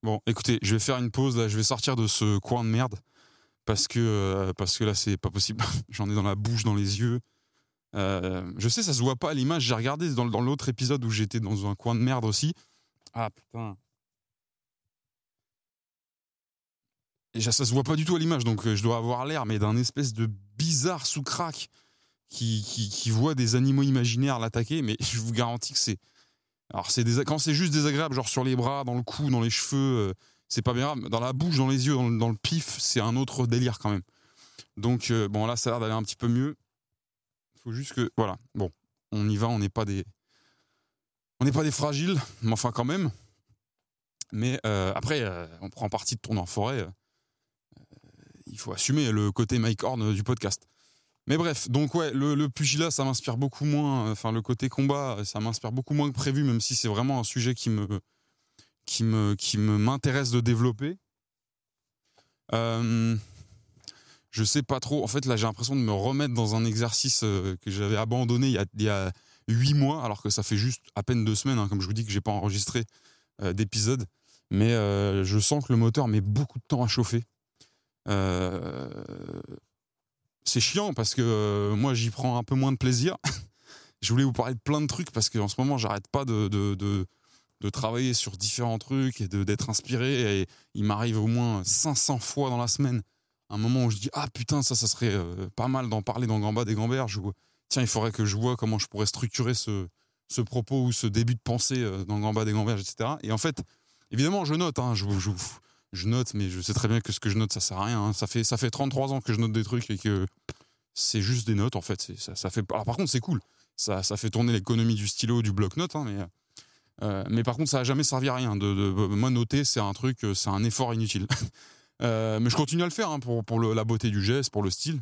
bon, écoutez, je vais faire une pause là, je vais sortir de ce coin de merde parce que euh, parce que là c'est pas possible. J'en ai dans la bouche, dans les yeux. Euh, je sais, ça se voit pas à l'image. J'ai regardé dans, dans l'autre épisode où j'étais dans un coin de merde aussi. Ah putain. Ça, se voit pas du tout à l'image, donc je dois avoir l'air, mais d'un espèce de bizarre sous crack qui, voit des animaux imaginaires l'attaquer, mais je vous garantis que c'est. Alors, c'est quand c'est juste désagréable, genre sur les bras, dans le cou, dans les cheveux, euh, c'est pas bien grave. Dans la bouche, dans les yeux, dans le, pif, c'est un autre délire quand même. Donc, euh, bon, là, ça a l'air d'aller un petit peu mieux. Faut juste que. Voilà, bon, on y va, on n'est pas des. On n'est pas des fragiles, mais enfin, quand même. Mais euh, après, on prend parti de tourner en forêt. Il faut assumer le côté Mike Horn du podcast. Mais bref, donc le, pugilat, ça m'inspire beaucoup moins. Enfin, le côté combat, ça m'inspire beaucoup moins que prévu, même si c'est vraiment un sujet qui me, qui me, m'intéresse de développer. Euh, je sais pas trop. En fait, là, j'ai l'impression de me remettre dans un exercice euh, que j'avais abandonné il y a, huit mois, alors que ça fait juste à peine deux semaines, hein, comme je vous dis, que j'ai pas enregistré euh, d'épisode. Mais euh, je sens que le moteur met beaucoup de temps à chauffer. Euh, c'est chiant parce que euh, moi j'y prends un peu moins de plaisir. je voulais vous parler de plein de trucs parce qu'en ce moment j'arrête pas de, de, de, travailler sur différents trucs et d'être inspiré. Il m'arrive au moins 500 fois dans la semaine un moment où je dis Ah putain, ça, ça serait euh, pas mal d'en parler dans Gamba des Gamberges. Tiens, il faudrait que je vois comment je pourrais structurer ce, ce propos ou ce début de pensée dans Gamba des Gamberges, etc. Et en fait, évidemment, je note, hein, je, je note, mais je sais très bien que ce que je note, ça sert à rien. Hein. Ça, fait, ça fait 33 ans que je note des trucs et que c'est juste des notes, en fait. Ça, fait... Par contre, c'est cool. Ça, ça fait tourner l'économie du stylo, du bloc-notes, hein, mais, euh, mais par contre, ça n'a jamais servi à rien. De, de, moi, noter, c'est un truc, euh, c'est un effort inutile. euh, mais je continue à le faire hein, pour, pour le, la beauté du geste, pour le style.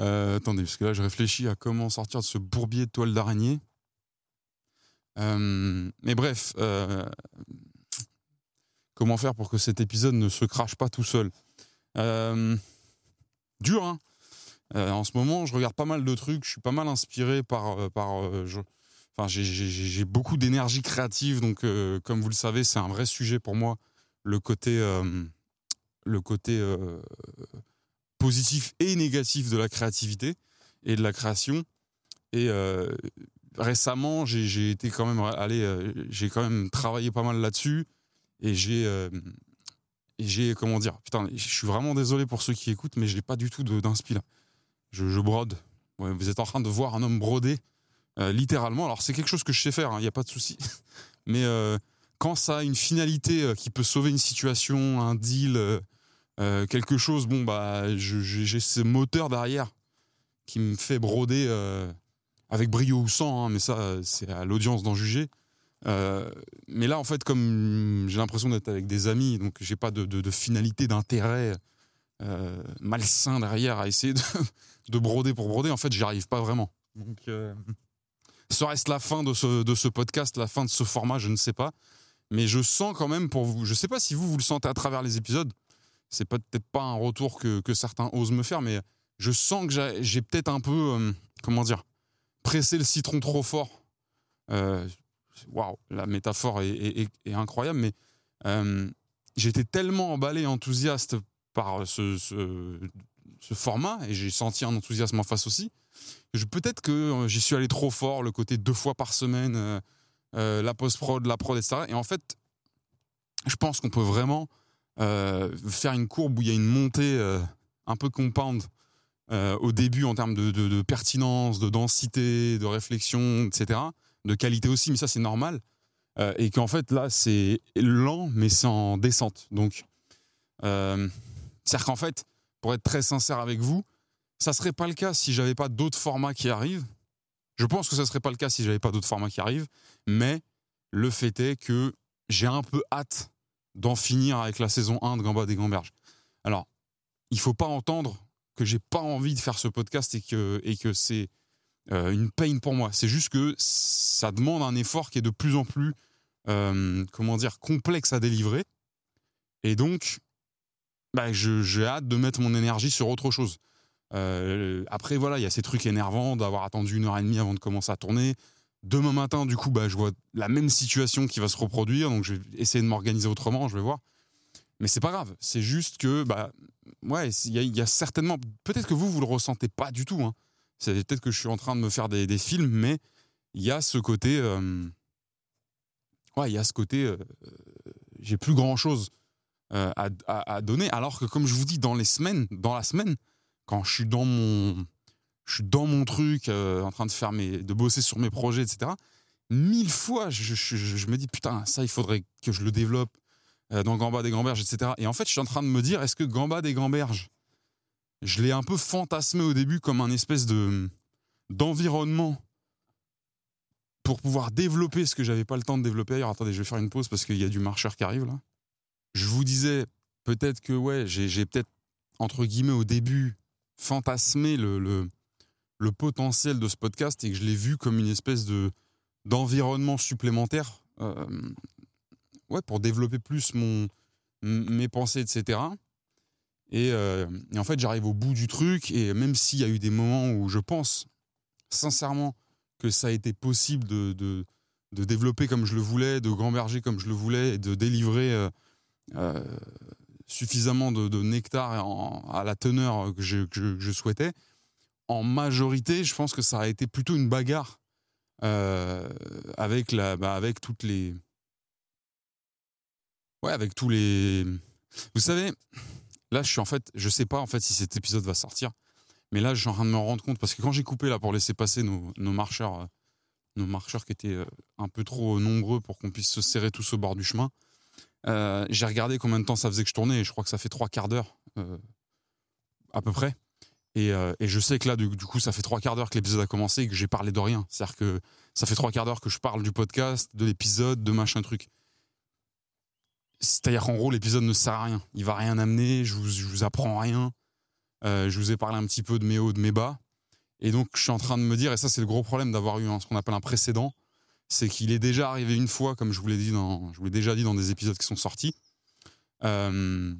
Euh, attendez, parce que là, je réfléchis à comment sortir de ce bourbier de toile d'araignée. mais bref, comment faire pour que cet épisode ne se crache pas tout seul. Euh, dur, hein euh, En ce moment, je regarde pas mal de trucs, je suis pas mal inspiré par... Euh, j'ai beaucoup d'énergie créative, donc comme vous le savez, c'est un vrai sujet pour moi, le côté, le côté positif et négatif de la créativité et de la création. Et récemment, j'ai été quand même allé, j'ai quand même travaillé pas mal là-dessus et j'ai euh, j'ai comment dire putain je suis vraiment désolé pour ceux qui écoutent mais j'ai pas du tout d'inspi là. Je, je brode. Vous êtes en train de voir un homme broder euh, littéralement. Alors c'est quelque chose que je sais faire il hein, n'y a pas de souci. Mais euh, quand ça a une finalité qui peut sauver une situation un deal quelque chose bon bah j'ai ce moteur derrière qui me fait broder avec brio ou sans hein, mais ça c'est à l'audience d'en juger euh, mais là, en fait, comme j'ai l'impression d'être avec des amis, donc j'ai pas de, finalité, d'intérêt malsain derrière à essayer de, de, broder pour broder. En fait, j'y arrive pas vraiment. Donc, serait-ce la fin de ce, podcast, la fin de ce format Je ne sais pas. Mais je sens quand même pour vous, je sais pas si vous, vous le sentez à travers les épisodes, c'est peut-être pas un retour que, certains osent me faire, mais je sens que j'ai peut-être un peu, euh, comment dire, pressé le citron trop fort. Euh, waouh, la métaphore est, incroyable, mais euh, j'étais tellement emballé, enthousiaste par ce, format, et j'ai senti un enthousiasme en face aussi, peut-être que j'y suis allé trop fort, le côté deux fois par semaine euh, la post-prod, la prod, etc. Et en fait, je pense qu'on peut vraiment euh, faire une courbe où il y a une montée euh, un peu compound au début en termes de, pertinence, de densité, de réflexion, etc. De qualité aussi, mais ça c'est normal. et qu'en fait là c'est lent, mais c'est en descente. Donc, c'est-à-dire qu'en fait, pour être très sincère avec vous, ça serait pas le cas si j'avais pas d'autres formats qui arrivent. Je pense que ça serait pas le cas si j'avais pas d'autres formats qui arrivent. Mais le fait est que j'ai un peu hâte d'en finir avec la saison 1 de Gamba des Gamberges. Alors, il faut pas entendre que j'ai pas envie de faire ce podcast et que, et que c'est euh, une peine pour moi. C'est juste que ça demande un effort qui est de plus en plus, euh, comment dire, complexe à délivrer. Et donc, bah, j'ai hâte de mettre mon énergie sur autre chose. Euh, après, voilà, il y a ces trucs énervants d'avoir attendu une heure et demie avant de commencer à tourner. Demain matin, du coup, bah, je vois la même situation qui va se reproduire, donc je vais essayer de m'organiser autrement, je vais voir. Mais c'est pas grave, c'est juste que, bah, ouais, il y, a certainement, peut-être que vous, vous le ressentez pas du tout. Hein. C'est peut-être que je suis en train de me faire des, films, mais il y a ce côté, euh, ouais, il y a ce côté, euh, j'ai plus grand chose à, donner, alors que comme je vous dis, dans les semaines, dans la semaine, quand je suis dans mon, je suis dans mon truc, euh, en train de faire mes, de bosser sur mes projets, etc. Mille fois, je, je, me dis putain, ça, il faudrait que je le développe euh, dans Gamba des Gamberges, etc. Et en fait, je suis en train de me dire, est-ce que Gamba des Gamberges, je l'ai un peu fantasmé au début comme un espèce de d'environnement pour pouvoir développer ce que j'avais pas le temps de développer ailleurs. Attendez, je vais faire une pause parce qu'il y a du marcheur qui arrive là. Je vous disais peut-être que ouais, j'ai peut-être entre guillemets au début fantasmer le, le, potentiel de ce podcast et que je l'ai vu comme une espèce de d'environnement supplémentaire euh, ouais, pour développer plus mon, mes pensées, etc. Euh, et, en fait, j'arrive au bout du truc et même s'il y a eu des moments où je pense sincèrement que ça a été possible de, de, développer comme je le voulais, de gamberger comme je le voulais et de délivrer euh, suffisamment de, nectar à la teneur que je, souhaitais, en majorité, je pense que ça a été plutôt une bagarre euh, avec, la, bah, avec toutes les. Ouais, avec tous les. Vous savez, là, je suis en fait. Je sais pas en fait si cet épisode va sortir, mais là, je suis en train de me rendre compte parce que quand j'ai coupé là pour laisser passer nos, marcheurs, euh, nos marcheurs qui étaient euh, un peu trop nombreux pour qu'on puisse se serrer tous au bord du chemin, euh, j'ai regardé combien de temps ça faisait que je tournais et je crois que ça fait trois quarts d'heure euh, à peu près. Euh, et, je sais que là, du, coup, ça fait trois quarts d'heure que l'épisode a commencé et que j'ai parlé de rien. C'est-à-dire que ça fait trois quarts d'heure que je parle du podcast, de l'épisode, de machin truc. C'est-à-dire qu'en gros, l'épisode ne sert à rien. Il va rien amener, je vous, vous apprends rien. je vous ai parlé un petit peu de mes hauts, de mes bas. Et donc, je suis en train de me dire, et ça, c'est le gros problème d'avoir eu ce qu'on appelle un précédent, c'est qu'il est déjà arrivé une fois, comme je vous l'ai dit je vous l'ai déjà dit dans des épisodes qui sont sortis. Euh,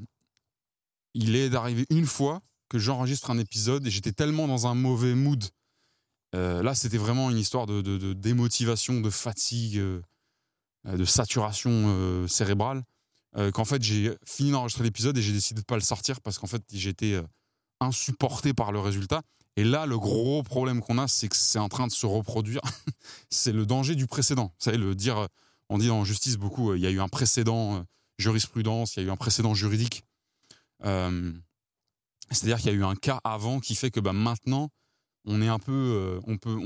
il est arrivé une fois que j'enregistre un épisode et j'étais tellement dans un mauvais mood. Euh, là, c'était vraiment une histoire de, démotivation, de fatigue, euh, de saturation cérébrale. Qu'en fait, j'ai fini d'enregistrer l'épisode et j'ai décidé de pas le sortir parce qu'en fait, j'étais insupporté par le résultat. Et là, le gros problème qu'on a, c'est que c'est en train de se reproduire. c'est le danger du précédent. Vous savez, le dire, on dit en justice beaucoup, euh, il y a eu un précédent euh, jurisprudence, il y a eu un précédent juridique. Euh, c'est-à-dire qu'il y a eu un cas avant qui fait que bah, maintenant, on est un peu, on peut,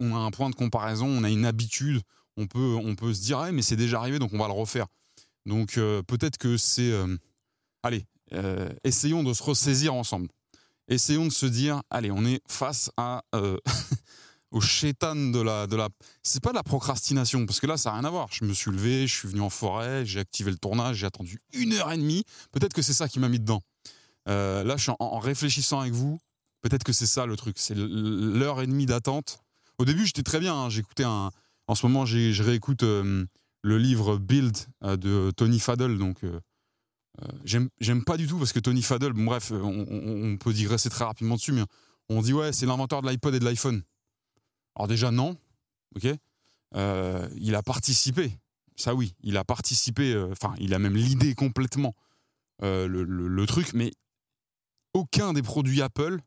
on, a un point de comparaison, on a une habitude, on peut, on peut se dire, ah, mais c'est déjà arrivé, donc on va le refaire. Donc peut-être que c'est, allez, essayons de se ressaisir ensemble essayons de se dire, allez, on est face euh, au chétan de la de la. C'est pas de la procrastination parce que là, ça n'a rien à voir. Je me suis levé, je suis venu en forêt, j'ai activé le tournage, j'ai attendu une heure et demie. Peut-être que c'est ça qui m'a mis dedans. là, je suis en, réfléchissant avec vous. Peut-être que c'est ça le truc. C'est l'heure et demie d'attente. Au début, j'étais très bien. Hein. J'écoutais un. En ce moment, je réécoute le livre Build de Tony Faddle. Donc, j'aime pas du tout parce que Tony Faddle, bref, on, peut digresser très rapidement dessus, mais on dit ouais, c'est l'inventeur de l'iPod et de l'iPhone. Alors déjà non, ok. Euh, il a participé, ça oui, il a participé. Euh, enfin, il a même l'idée complètement euh, le, truc, mais aucun des produits Apple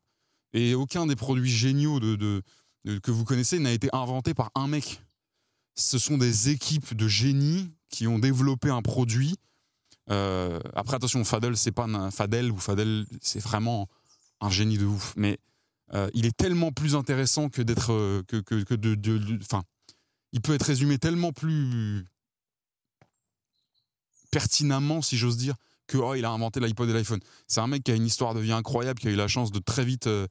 et aucun des produits géniaux que vous connaissez n'a été inventé par un mec. Ce sont des équipes de génies qui ont développé un produit. après, attention, Fadel, c'est pas un Fadel ou Fadel, c'est vraiment un génie de ouf. Mais euh, il est tellement plus intéressant que d'être euh, que, que, de, enfin, il peut être résumé tellement plus pertinemment, si j'ose dire, que oh, il a inventé l'iPod et l'iPhone. C'est un mec qui a une histoire de vie incroyable, qui a eu la chance de très vite euh,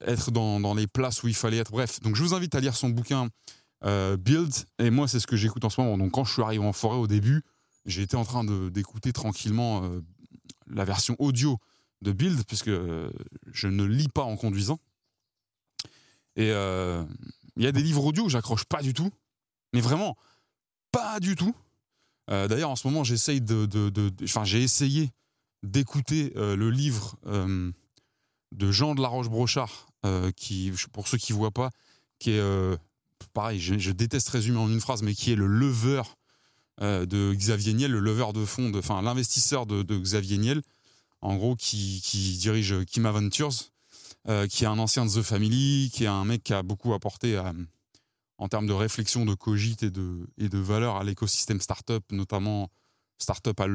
être dans, dans, les places où il fallait être. Bref, donc je vous invite à lire son bouquin Build. Et moi, c'est ce que j'écoute en ce moment. Donc quand je suis arrivé en forêt au début, été en train d'écouter tranquillement la version audio de build, puisque euh, je ne lis pas en conduisant. Et euh, il y a des livres audio que j'accroche pas du tout, mais vraiment pas du tout. Euh, d'ailleurs, en ce moment, j'essaye de, enfin, j'ai essayé d'écouter le livre de Jean de la Roche-Brochard, qui, pour ceux qui voient pas, qui est pareil, je, déteste résumer en une phrase, mais qui est le lever de Xavier Niel, le lever de fond, enfin l'investisseur de, Xavier Niel, en gros, qui, dirige Kim Aventures, euh, qui est un ancien de The Family, qui est un mec qui a beaucoup apporté euh, en termes de réflexion, de cogite et de, et de valeur à l'écosystème startup, notamment startup à,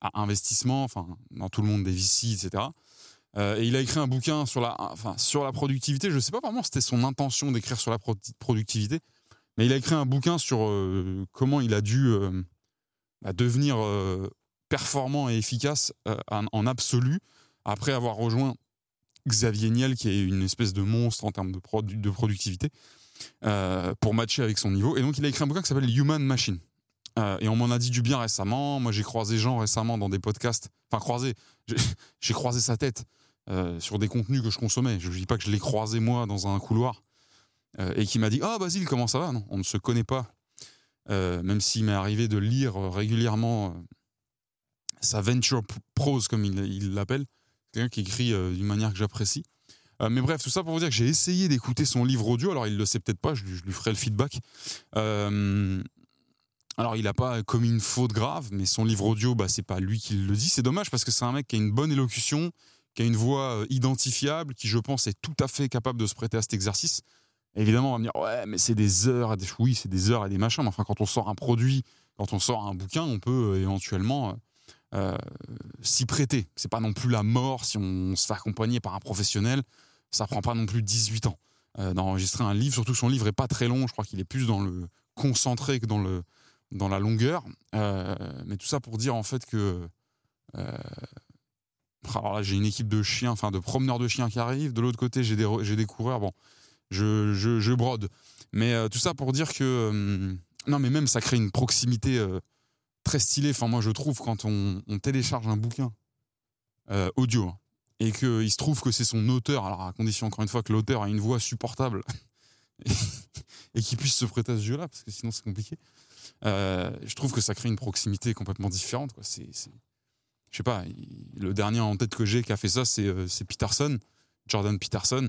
à investissement, enfin, dans tout le monde des VC, etc. Euh, et il a écrit un bouquin sur la, enfin, sur la productivité. Je ne sais pas vraiment si c'était son intention d'écrire sur la productivité, mais il a écrit un bouquin sur comment il a dû bah, devenir performant et efficace euh, en, absolu après avoir rejoint Xavier Niel, qui est une espèce de monstre en termes de, de productivité, euh, pour matcher avec son niveau. Et donc, il a écrit un bouquin qui s'appelle Human Machine. Euh, et on m'en a dit du bien récemment. Moi, j'ai croisé Jean récemment dans des podcasts. Enfin, croisé. J'ai croisé sa tête sur des contenus que je consommais. Je ne dis pas que je l'ai croisé moi dans un couloir. et qui m'a dit Ah, Basile, comment ça va? Non, on ne se connaît pas. même s'il m'est arrivé de lire régulièrement sa venture prose, comme il l'appelle. Quelqu'un qui écrit euh, d'une manière que j'apprécie. Euh, mais bref, tout ça pour vous dire que j'ai essayé d'écouter son livre audio. Alors, il le sait peut-être pas, je, lui ferai le feedback. Euh, alors, il n'a pas commis une faute grave, mais son livre audio, bah, c'est pas lui qui le dit. C'est dommage parce que c'est un mec qui a une bonne élocution, qui a une voix identifiable, qui, je pense, est tout à fait capable de se prêter à cet exercice. évidemment, on va me dire, ouais, mais c'est des heures, des... oui, c'est des heures et des machins. Mais enfin, quand on sort un produit, quand on sort un bouquin, on peut éventuellement euh, s'y prêter. C'est pas non plus la mort si on se fait accompagner par un professionnel. Ça prend pas non plus 18 ans euh, d'enregistrer un livre, surtout que son livre est pas très long. Je crois qu'il est plus dans le concentré que dans le dans la longueur. Euh, mais tout ça pour dire en fait que alors là, j'ai une équipe de chiens, enfin de promeneurs de chiens qui arrivent. De l'autre côté, j'ai des, des coureurs. Bon, je, je, brode. Mais tout ça pour dire que. non, mais même ça crée une proximité très stylé. Enfin, moi, je trouve quand on, télécharge un bouquin euh, audio hein, et qu'il se trouve que c'est son auteur, alors à condition encore une fois que l'auteur a une voix supportable et, qu'il puisse se prêter à ce jeu-là, parce que sinon c'est compliqué. Euh, je trouve que ça crée une proximité complètement différente. C'est, je sais pas, le dernier en tête que j'ai qui a fait ça, c'est, euh, Peterson, Jordan Peterson.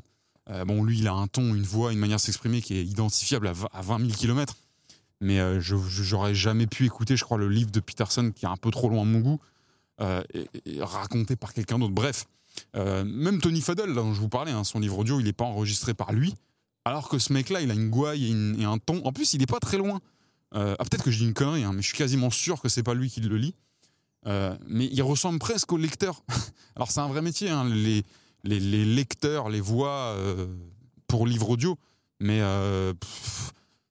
bon, lui, il a un ton, une voix, une manière de s'exprimer qui est identifiable à, à 20 000 km mais euh, j'aurais jamais pu écouter, je crois, le livre de Peterson qui est un peu trop loin de mon goût, euh, raconté par quelqu'un d'autre. Bref, euh, même Tony Fadell, dont je vous parlais, hein, son livre audio, il n'est pas enregistré par lui, alors que ce mec-là, il a une gouaille et, un ton. En plus, il n'est pas très loin. ah, peut-être que je dis une connerie, hein, mais je suis quasiment sûr que c'est pas lui qui le lit. Mais il ressemble presque au lecteur. alors, c'est un vrai métier, hein, les, les, lecteurs, les voix pour livre audio, mais.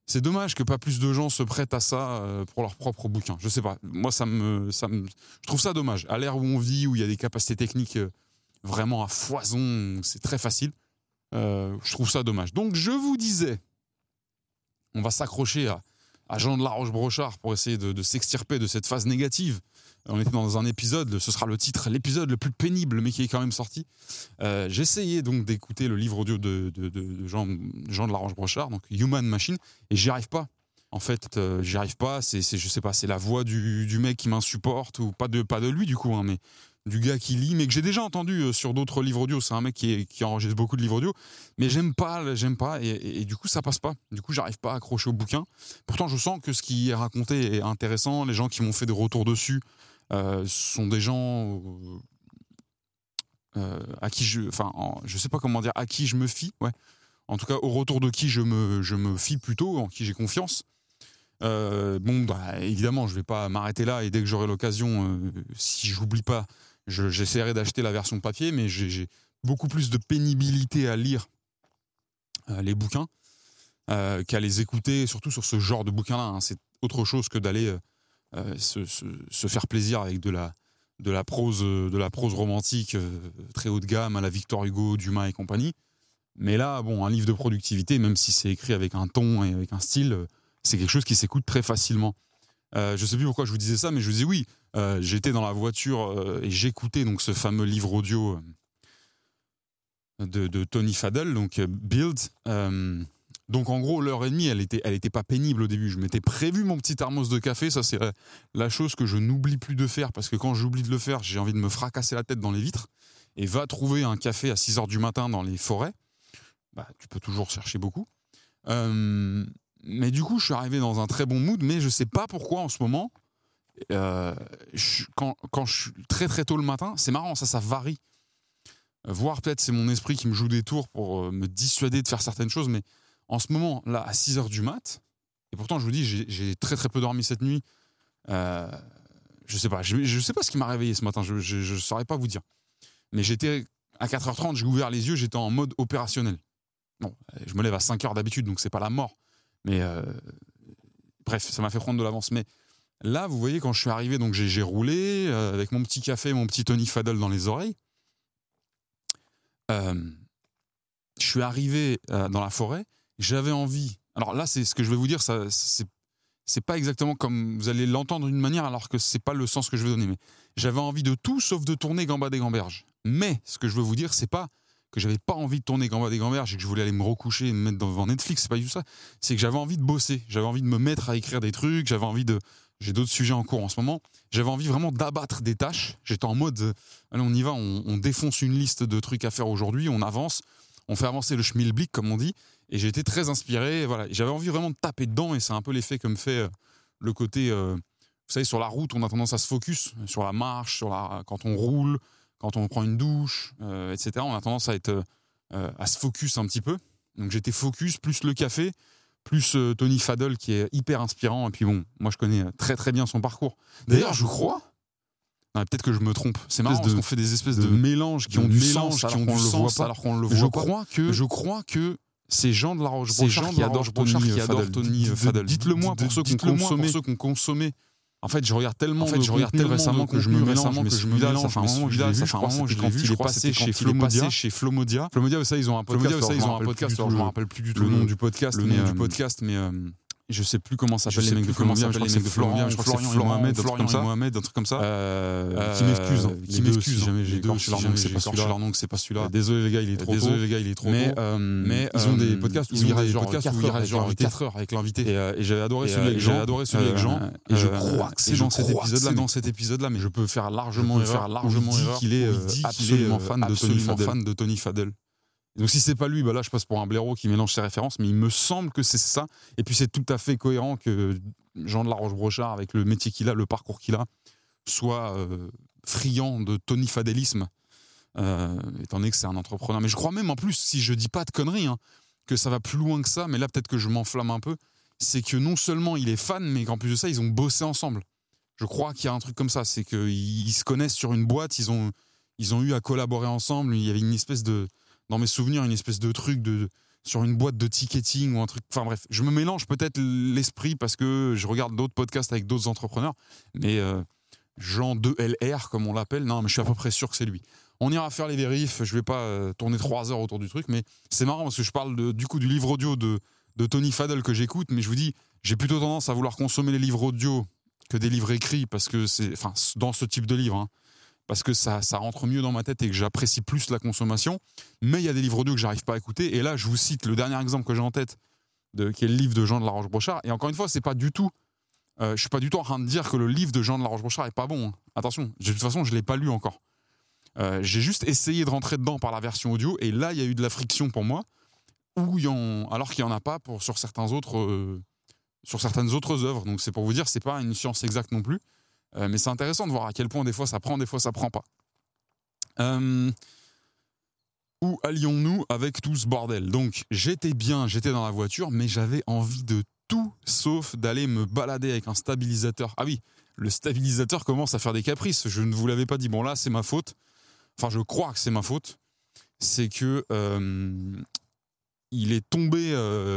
C'est dommage que pas plus de gens se prêtent à ça euh, pour leur propre bouquin. Je sais pas. Moi, ça me, ça me, je trouve ça dommage. À l'ère où on vit, où il y a des capacités techniques euh, vraiment à foison, c'est très facile. Euh, je trouve ça dommage. Donc, je vous disais, on va s'accrocher à à Jean de la Roche-Brochard pour essayer de, s'extirper de cette phase négative. On était dans un épisode, ce sera le titre, l'épisode le plus pénible, mais qui est quand même sorti. Euh, essayé donc d'écouter le livre audio de, Jean, Jean de la Roche-Brochard, donc Human Machine, et j'y arrive pas. En fait, euh, j'y arrive pas. C'est, je sais pas, c'est la voix du, mec qui m'insupporte ou pas de, pas de lui du coup, hein, mais du gars qui lit, mais que j'ai déjà entendu euh, sur d'autres livres audio. C'est un mec qui, qui, enregistre beaucoup de livres audio, mais j'aime pas, j'aime pas, et, du coup ça passe pas. Du coup, j'arrive pas à accrocher au bouquin. Pourtant, je sens que ce qui est raconté est intéressant. Les gens qui m'ont fait des retours dessus euh, sont des gens euh, à qui je, enfin, je sais pas comment dire, à qui je me fie. Ouais. En tout cas, au retour de qui je me, je me fie plutôt, en qui j'ai confiance. bon, bah, évidemment, je vais pas m'arrêter là et dès que j'aurai l'occasion, si j'oublie pas J'essaierai d'acheter la version papier, mais j'ai beaucoup plus de pénibilité à lire euh, les bouquins euh, qu'à les écouter, surtout sur ce genre de bouquin-là. Hein. C'est autre chose que d'aller euh, se, faire plaisir avec de la, de la, prose, de la prose romantique très haut de gamme à la Victor Hugo, Dumas et compagnie. Mais là, bon, un livre de productivité, même si c'est écrit avec un ton et avec un style, c'est quelque chose qui s'écoute très facilement. Je je sais plus pourquoi je vous disais ça, mais je vous dis oui, euh, j'étais dans la voiture euh, et j'écoutais ce fameux livre audio euh, de, Tony Fadell, donc Build. Donc en gros, l'heure et demie, elle était, elle était pas pénible au début. Je m'étais prévu mon petit thermos de café. Ça, c'est la chose que je n'oublie plus de faire parce que quand j'oublie de le faire, j'ai envie de me fracasser la tête dans les vitres. Et va trouver un café à 6 heures du matin dans les forêts. Bah, tu peux toujours chercher beaucoup. mais du coup, je suis arrivé dans un très bon mood, mais je sais pas pourquoi en ce moment, euh, quand, je suis très très tôt le matin, c'est marrant, ça, ça varie. Euh, Voir peut-être c'est mon esprit qui me joue des tours pour euh, me dissuader de faire certaines choses, mais en ce moment, là, à 6 h du mat, et pourtant je vous dis, j'ai très très peu dormi cette nuit. je sais pas, je, sais pas ce qui m'a réveillé ce matin, je, je, saurais pas vous dire. Mais j'étais à 4h30, j'ai ouvert les yeux, j'étais en mode opérationnel. Bon, je me lève à 5 h d'habitude, donc c'est pas la mort. Mais bref, ça m'a fait prendre de l'avance. Mais Là, vous voyez, quand je suis arrivé, donc j'ai roulé euh, avec mon petit café, mon petit Tony Faddle dans les oreilles. Euh, je suis arrivé euh, dans la forêt. J'avais envie. Alors là, c'est ce que je vais vous dire. C'est pas exactement comme vous allez l'entendre d'une manière, alors que c'est pas le sens que je vais donner. Mais j'avais envie de tout sauf de tourner Gamba des Gamberges. Mais ce que je veux vous dire, c'est pas que j'avais pas envie de tourner Gamba des Gamberges et que je voulais aller me recoucher et me mettre devant Netflix. C'est pas du tout ça. C'est que j'avais envie de bosser. J'avais envie de me mettre à écrire des trucs. J'avais envie de j'ai d'autres sujets en cours en ce moment. J'avais envie vraiment d'abattre des tâches. J'étais en mode, allez, on y va, on, défonce une liste de trucs à faire aujourd'hui, on avance, on fait avancer le schmilblick, comme on dit. Et j'ai été très inspiré. Voilà, j'avais envie vraiment de taper dedans, et c'est un peu l'effet que me fait euh, le côté. Euh, vous savez, sur la route, on a tendance à se focus sur la marche, sur la, quand on roule, quand on prend une douche, etc. On a tendance à être à se focus un petit peu. Donc j'étais focus plus le café plus euh, Tony Faddle qui est hyper inspirant. Et puis bon, moi je connais très très bien son parcours. D'ailleurs, je crois. Peut-être que je me trompe. C'est marrant parce qu'on fait des espèces de, mélanges qui ont du sens, qui ont du sens, alors qu'on le voit je Crois que, je crois que ces gens de la Roche-Brochard qui adorent Tony Faddle. Dites-le moi pour ceux qui ont consommé en fait, je regarde tellement, en fait, je regarde tellement récemment que je me récemment que je me mélange. Ça fait un moment, je l'ai vu, ça fait un moment, je l'ai vu. Je crois passé chez Flomodia. Chez Flomodia. Flomodia, ça, ils ont un podcast. Ça, ils ont un podcast. Je me rappelle plus du tout le nom du podcast. Le nom du podcast, mais je sais plus comment s'appelle les mecs de Colombien, je crois que c'est Florian, je crois que c'est Florian Mohamed, un truc comme ça. Mohamed, un truc comme ça. Qui m'excuse, qui m'excuse. Jamais j'ai écorché leur nom, c'est pas celui-là. leur nom, c'est pas celui-là. Désolé les gars, il est trop Désolé les gars, il est trop Mais mais ils ont des podcasts où ils genre 4 heures avec l'invité. Et j'avais adoré celui avec Jean. J'ai adoré celui avec Jean. Et je crois que c'est dans cet épisode-là, dans cet épisode-là, mais je peux faire largement erreur, largement erreur. Qu'il est absolument fan de Tony Fadel. Donc si c'est pas lui, bah là je passe pour un blaireau qui mélange ses références, mais il me semble que c'est ça. Et puis c'est tout à fait cohérent que Jean de la Roche-Brochard, avec le métier qu'il a, le parcours qu'il a, soit euh, friand de Tony Fadélisme, euh, étant donné que c'est un entrepreneur. Mais je crois même en plus, si je dis pas de conneries, hein, que ça va plus loin que ça, mais là peut-être que je m'enflamme un peu, c'est que non seulement il est fan, mais qu'en plus de ça, ils ont bossé ensemble. Je crois qu'il y a un truc comme ça, c'est qu'ils se connaissent sur une boîte, ils ont, ils ont eu à collaborer ensemble, il y avait une espèce de dans mes souvenirs une espèce de truc de sur une boîte de ticketing ou un truc. Enfin bref, je me mélange peut-être l'esprit parce que je regarde d'autres podcasts avec d'autres entrepreneurs, mais euh, Jean 2LR comme on l'appelle, non, mais je suis à peu près sûr que c'est lui. On ira faire les vérifs. Je vais pas euh, tourner trois heures autour du truc, mais c'est marrant parce que je parle du coup du livre audio de, de Tony Faddle que j'écoute, mais je vous dis, j'ai plutôt tendance à vouloir consommer les livres audio que des livres écrits parce que c'est, enfin, dans ce type de livre, hein, parce que ça, rentre mieux dans ma tête et que j'apprécie plus la consommation. Mais il y a des livres audio que j'arrive pas à écouter. Et là, je vous cite le dernier exemple que j'ai en tête, qui est le livre de Jean de la Roche-Brochard. Et encore une fois, c'est pas du tout, euh, je suis pas du tout en train de dire que le livre de Jean de la Roche-Brochard est pas bon. hein. Attention, de toute façon, je l'ai pas lu encore. Euh, j'ai juste essayé de rentrer dedans par la version audio, et là, il y a eu de la friction pour moi, y alors qu'il n'y en a pas sur, certains euh, certaines autres œuvres. Donc c'est pour vous dire, c'est pas une science exacte non plus, Euh, mais c'est intéressant de voir à quel point des fois ça prend, des fois ça prend pas. Euh, où allions-nous avec tout ce bordel? Donc j'étais bien, j'étais dans la voiture, mais j'avais envie de tout sauf d'aller me balader avec un stabilisateur. Ah oui, le stabilisateur commence à faire des caprices. Je ne vous l'avais pas dit. Bon là, c'est ma faute. Enfin, je crois que c'est ma faute. C'est que euh, il est tombé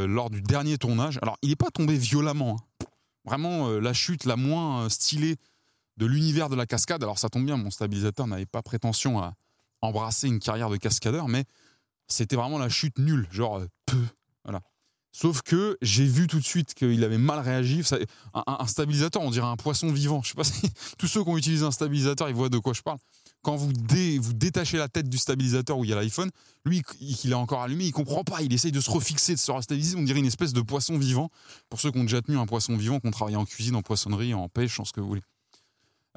lors du dernier tournage. Alors, il n'est pas tombé violemment. hein. Vraiment, la chute la moins stylée de l'univers de la cascade. Alors, ça tombe bien, mon stabilisateur n'avait pas prétention à embrasser une carrière de cascadeur, mais c'était vraiment la chute nulle. Genre, euh, peu. Voilà. Sauf que j'ai vu tout de suite qu'il avait mal réagi. Un, un- stabilisateur, on dirait un poisson vivant. Je sais pas si tous ceux qui ont utilisé un stabilisateur, ils voient de quoi je parle. Quand vous, dé- vous détachez la tête du stabilisateur où il y a l'iPhone, lui, il il est encore allumé, il comprend pas. Il essaye de se refixer, de se restabiliser. On dirait une espèce de poisson vivant. Pour ceux qui ont déjà tenu un poisson vivant, qui ont travaillé en cuisine, en poissonnerie, en pêche, en ce que vous voulez.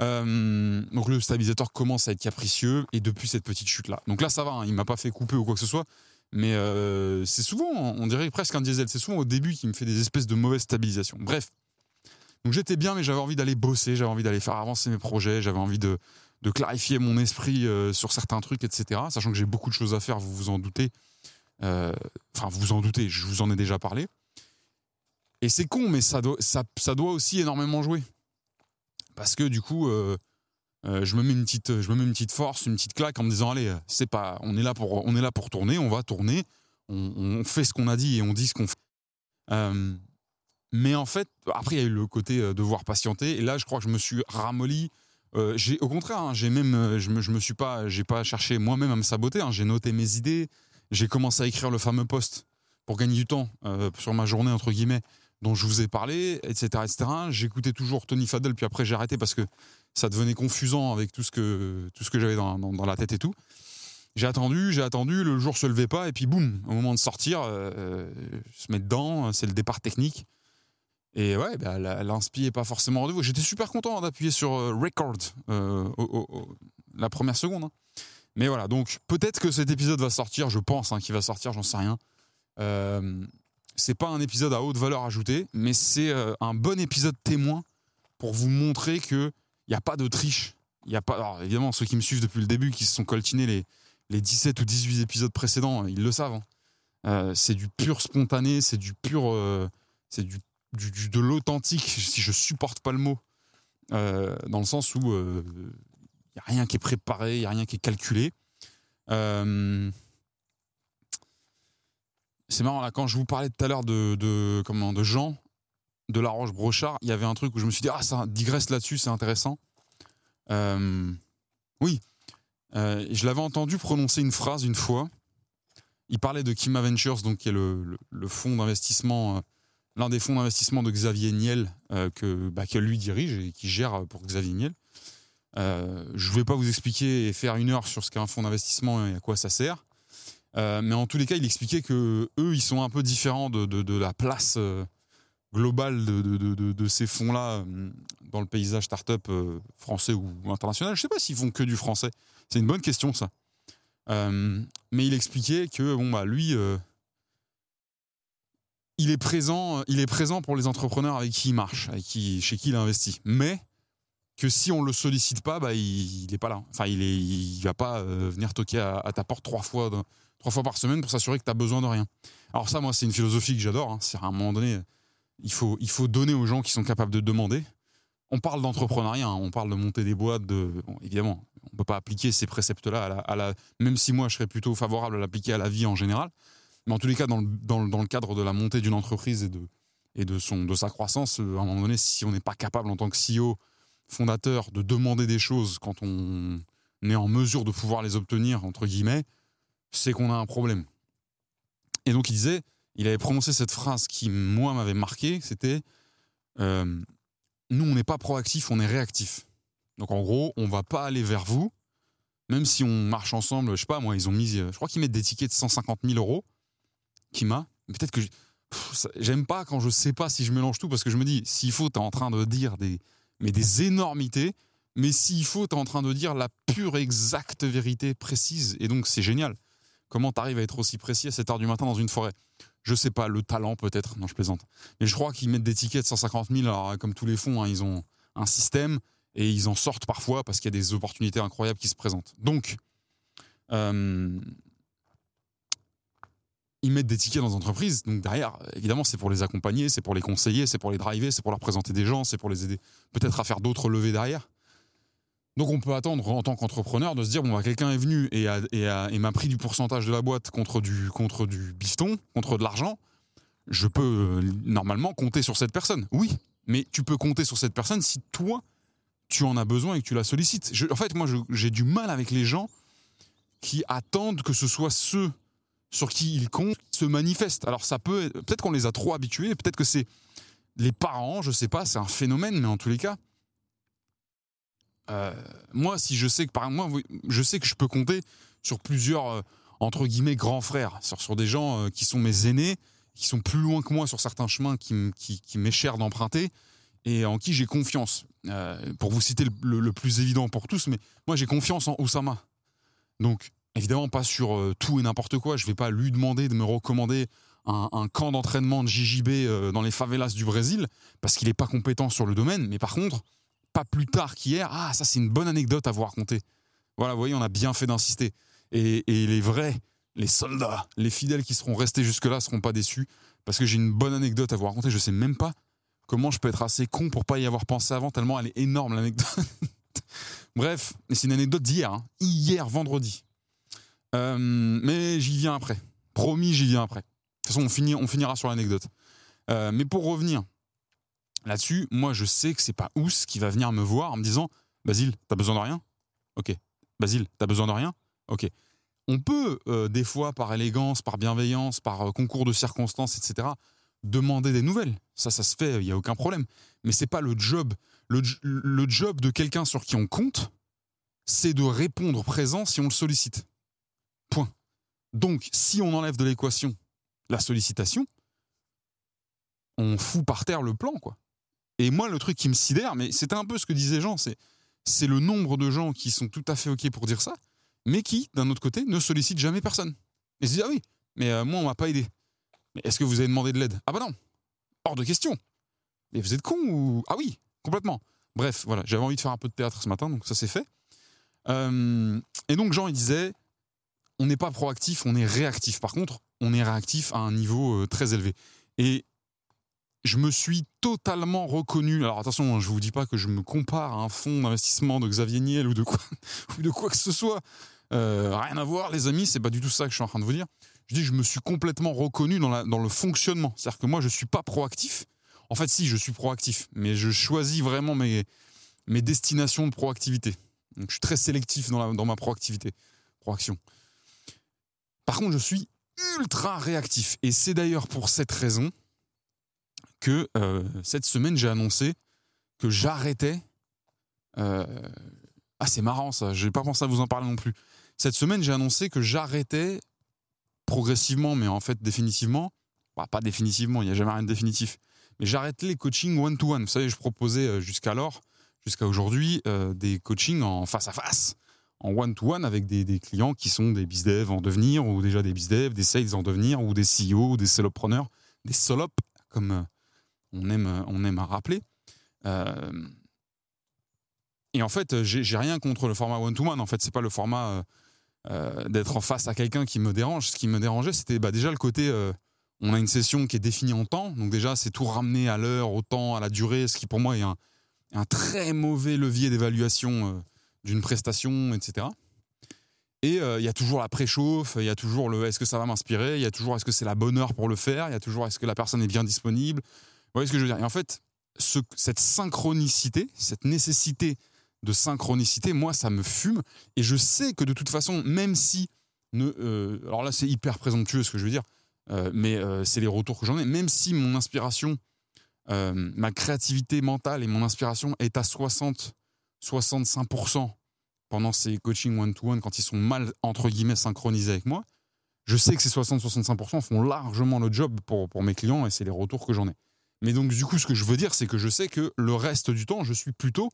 Euh, donc le stabilisateur commence à être capricieux et depuis cette petite chute là. Donc là ça va, hein, il m'a pas fait couper ou quoi que ce soit, mais euh, c'est souvent, on dirait presque un diesel, c'est souvent au début qui me fait des espèces de mauvaises stabilisations. Bref, donc j'étais bien, mais j'avais envie d'aller bosser, j'avais envie d'aller faire avancer mes projets, j'avais envie de, clarifier mon esprit euh, sur certains trucs, etc. Sachant que j'ai beaucoup de choses à faire, vous vous en doutez. Enfin, vous vous en doutez, je vous en ai déjà parlé. Et c'est con, mais ça doit aussi énormément jouer parce que du coup euh, euh, je me mets une petite je me mets une petite force une petite claque en me disant allez c'est pas on est là pour on est là pour tourner on va tourner on, fait ce qu'on a dit et on dit ce qu'on fait Euh, mais en fait après il y a eu le côté euh, devoir patienter et là je crois que je me suis ramolli Euh, au contraire hein, j'ai même euh, je me, je me suis pas j'ai pas cherché moi-même à me saboter hein. j'ai noté mes idées j'ai commencé à écrire le fameux post pour gagner du temps euh, sur ma journée entre guillemets dont je vous ai parlé, etc. etc. J'écoutais toujours Tony Fadell, puis après j'ai arrêté parce que ça devenait confusant avec tout ce que, tout ce que j'avais dans, dans- la tête et tout. J'ai attendu, j'ai attendu, le jour se levait pas, et puis boum, au moment de sortir, euh, euh, se mettre dedans, c'est le départ technique. Et ouais, bah, l'inspi est pas forcément rendez-vous. J'étais super content d'appuyer sur euh, record la première seconde. hein. Mais voilà, donc peut-être que cet épisode va sortir, je pense hein, qu'il va sortir, j'en sais rien. Euh, c'est pas un épisode à haute valeur ajoutée, mais c'est euh, un bon épisode témoin pour vous montrer que il y a pas de triche. Y a pas. Alors, évidemment, ceux qui me suivent depuis le début, qui se sont coltinés les, les 17 ou 18 épisodes précédents, ils le savent. hein. Euh, c'est du pur spontané, c'est du pur, euh, c'est du, du- de l'authentique. Si je supporte pas le mot, euh, dans le sens où il y a rien qui est préparé, il y a rien qui est calculé. Euh, c'est marrant, là, quand je vous parlais tout à l'heure de, comment, de Jean, de La Roche-Brochard, il y avait un truc où je me suis dit, ah, ça digresse là-dessus, c'est intéressant. Euh, oui, Euh, je l'avais entendu prononcer une phrase une fois. Il parlait de Kima Ventures, donc, qui est le, fonds d'investissement, euh, l'un des fonds d'investissement de Xavier Niel, que, bah, que lui dirige et qui gère pour Xavier Niel. Je ne vais pas vous expliquer et faire une heure sur ce qu'est un fonds d'investissement et à quoi ça sert. Euh, mais en tous les cas, il expliquait que eux, ils sont un peu différents de, de- la place euh, globale de, de- ces fonds-là euh, dans le paysage start-up français ou international. Je ne sais pas s'ils font que du français. C'est une bonne question, ça. Mais il expliquait que bon, bah, lui, il, est présent, il est présent pour les entrepreneurs avec qui il marche, avec qui, chez qui il investit. Mais que si on le sollicite pas, bah, il n'est pas là. Enfin, il est, il va pas venir toquer à, ta porte trois fois, trois fois par semaine pour s'assurer que tu as besoin de rien. Alors ça, moi, c'est une philosophie que j'adore. hein. C'est à un moment donné, il faut, il faut donner aux gens qui sont capables de demander. On parle d'entrepreneuriat, hein. on parle de monter des boîtes, évidemment, on peut pas appliquer ces préceptes-là à la, à la- même si moi je serais plutôt favorable à l'appliquer à la vie en général. Mais en tous les cas, dans le, dans le- dans le cadre de la montée d'une entreprise et de, et de, son, de sa croissance, euh, à un moment donné, si on n'est pas capable en tant que CEO, fondateur, de demander des choses quand on est en mesure de pouvoir les obtenir, entre guillemets, c'est qu'on a un problème. Et donc il disait, il avait prononcé cette phrase qui, moi, m'avait marqué, c'était euh, nous, on n'est pas proactif, on est réactif. Donc en gros, on va pas aller vers vous, même si on marche ensemble. Je sais pas, moi, ils ont mis, je crois qu'ils mettent des tickets de 150 000 euros. Qui m'a Peut-être que j'aime pas quand je sais pas si je mélange tout parce que je me dis, s'il faut, tu es en train de dire des, mais des énormités. Mais s'il faut, tu es en train de dire la pure, exacte vérité précise. Et donc, c'est génial. Comment tu arrives à être aussi précis à 7 heure du matin dans une forêt? Je sais pas, le talent peut-être. Non, je plaisante. Mais je crois qu'ils mettent des tickets de 150 000. Alors, comme tous les fonds, hein, ils ont un système et ils en sortent parfois parce qu'il y a des opportunités incroyables qui se présentent. Donc, euh, ils mettent des tickets dans les entreprises. Donc derrière, évidemment, c'est pour les accompagner, c'est pour les conseiller, c'est pour les driver, c'est pour leur présenter des gens, c'est pour les aider peut-être à faire d'autres levées derrière. Donc on peut attendre en tant qu'entrepreneur de se dire bon bah, quelqu'un est venu et, m'a pris du pourcentage de la boîte contre du contre du bifton, contre de l'argent. Je peux euh, normalement compter sur cette personne. Oui, mais tu peux compter sur cette personne si toi tu en as besoin et que tu la sollicites. en fait, moi j'ai du mal avec les gens qui attendent que ce soit ceux sur qui ils comptent se manifestent. Alors ça peut, peut-être qu'on les a trop habitués, peut-être que c'est les parents, je sais pas, c'est un phénomène, mais en tous les cas, euh, moi, si je sais que par moi, je sais que je peux compter sur plusieurs euh, entre guillemets grands frères, sur, des gens euh, qui sont mes aînés, qui sont plus loin que moi sur certains chemins qui, m'est cher d'emprunter et en qui j'ai confiance. pour vous citer le, plus évident pour tous, mais moi j'ai confiance en Osama. Donc évidemment pas sur tout et n'importe quoi. Je vais pas lui demander de me recommander un, camp d'entraînement de JJB dans les favelas du Brésil parce qu'il n'est pas compétent sur le domaine. Mais par contre, pas plus tard qu'hier, ah ça c'est une bonne anecdote à vous raconter. Voilà, vous voyez, on a bien fait d'insister. Et, les vrais, les soldats, les fidèles qui seront restés jusque-là seront pas déçus parce que j'ai une bonne anecdote à vous raconter. Je sais même pas comment je peux être assez con pour pas y avoir pensé avant tellement elle est énorme l'anecdote. Bref, c'est une anecdote d'hier, hein. hier vendredi. Euh, mais j'y viens après. Promis, j'y viens après. De toute façon, on, finit, on finira sur l'anecdote. Euh, mais pour revenir là-dessus, moi, je sais que c'est pas Ous qui va venir me voir en me disant Basile, t'as besoin de rien? Ok. Basile, t'as besoin de rien? Ok. On peut, euh, des fois, par élégance, par bienveillance, par concours de circonstances, etc., demander des nouvelles. Ça, ça se fait, il n'y a aucun problème. Mais c'est pas le job. Le, le job de quelqu'un sur qui on compte, c'est de répondre présent si on le sollicite. Point. Donc, si on enlève de l'équation la sollicitation, on fout par terre le plan, quoi. Et moi, le truc qui me sidère, mais c'était un peu ce que disaient Jean, c'est c'est le nombre de gens qui sont tout à fait ok pour dire ça, mais qui, d'un autre côté, ne sollicitent jamais personne. Et se disent ah oui, mais euh, moi on m'a pas aidé. Mais est-ce que vous avez demandé de l'aide? Ah bah non, hors de question. Mais vous êtes con ou ah oui, complètement. Bref, voilà, j'avais envie de faire un peu de théâtre ce matin, donc ça c'est fait. Euh, et donc Jean il disait on n'est pas proactif, on est réactif. Par contre, on est réactif à un niveau euh, très élevé. Et je me suis totalement reconnu. Alors attention, hein, je vous dis pas que je me compare à un fonds d'investissement de Xavier Niel ou de quoi, ou de quoi que ce soit. Euh, rien à voir, les amis, c'est pas du tout ça que je suis en train de vous dire. Je dis, je me suis complètement reconnu dans, le fonctionnement. C'est-à-dire que moi, je suis pas proactif. En fait, si, je suis proactif, mais je choisis vraiment mes, mes destinations de proactivité. Donc, je suis très sélectif dans, dans ma proactivité, proaction. Par contre, je suis ultra réactif. Et c'est d'ailleurs pour cette raison que euh, cette semaine, j'ai annoncé que j'arrêtais. Euh, ah, c'est marrant ça, je n'ai pas pensé à vous en parler non plus. Cette semaine, j'ai annoncé que j'arrêtais progressivement, mais en fait définitivement. Bah, pas définitivement, il n'y a jamais rien de définitif. Mais j'arrêtais les coachings one-to-one. Vous savez, je proposais euh, jusqu'alors, jusqu'à aujourd'hui, des coachings en face à face en one-to-one avec des, clients qui sont des bizdev en devenir, ou déjà des bizdev, des sales en devenir, ou des CEO, ou des solopreneurs, des solop, comme on aime, on aime à rappeler. Euh, et en fait, j'ai rien contre le format one-to-one. En fait, c'est pas le format euh, d'être en face à quelqu'un qui me dérange. Ce qui me dérangeait, c'était bah, déjà le côté. on a une session qui est définie en temps. Donc, déjà, c'est tout ramener à l'heure, au temps, à la durée, ce qui pour moi est un, très mauvais levier d'évaluation d'une prestation, etc. Et euh, il y a toujours la préchauffe, il y a toujours le est-ce que ça va m'inspirer, il y a toujours est-ce que c'est la bonne heure pour le faire, il y a toujours est-ce que la personne est bien disponible? Voyez ce que je veux dire Et en fait, ce, cette synchronicité, cette nécessité de synchronicité, moi, ça me fume. Et je sais que de toute façon, même si. Euh, alors là, c'est hyper présomptueux ce que je veux dire, euh, mais c'est les retours que j'en ai. Même si mon inspiration euh, ma créativité mentale et mon inspiration est à 60, 65% pendant ces coachings one-to-one quand ils sont mal, entre guillemets, synchronisés avec moi, je sais que ces 60-65% font largement le job pour, pour mes clients et c'est les retours que j'en ai. Mais donc, du coup, ce que je veux dire, c'est que je sais que le reste du temps, je suis plutôt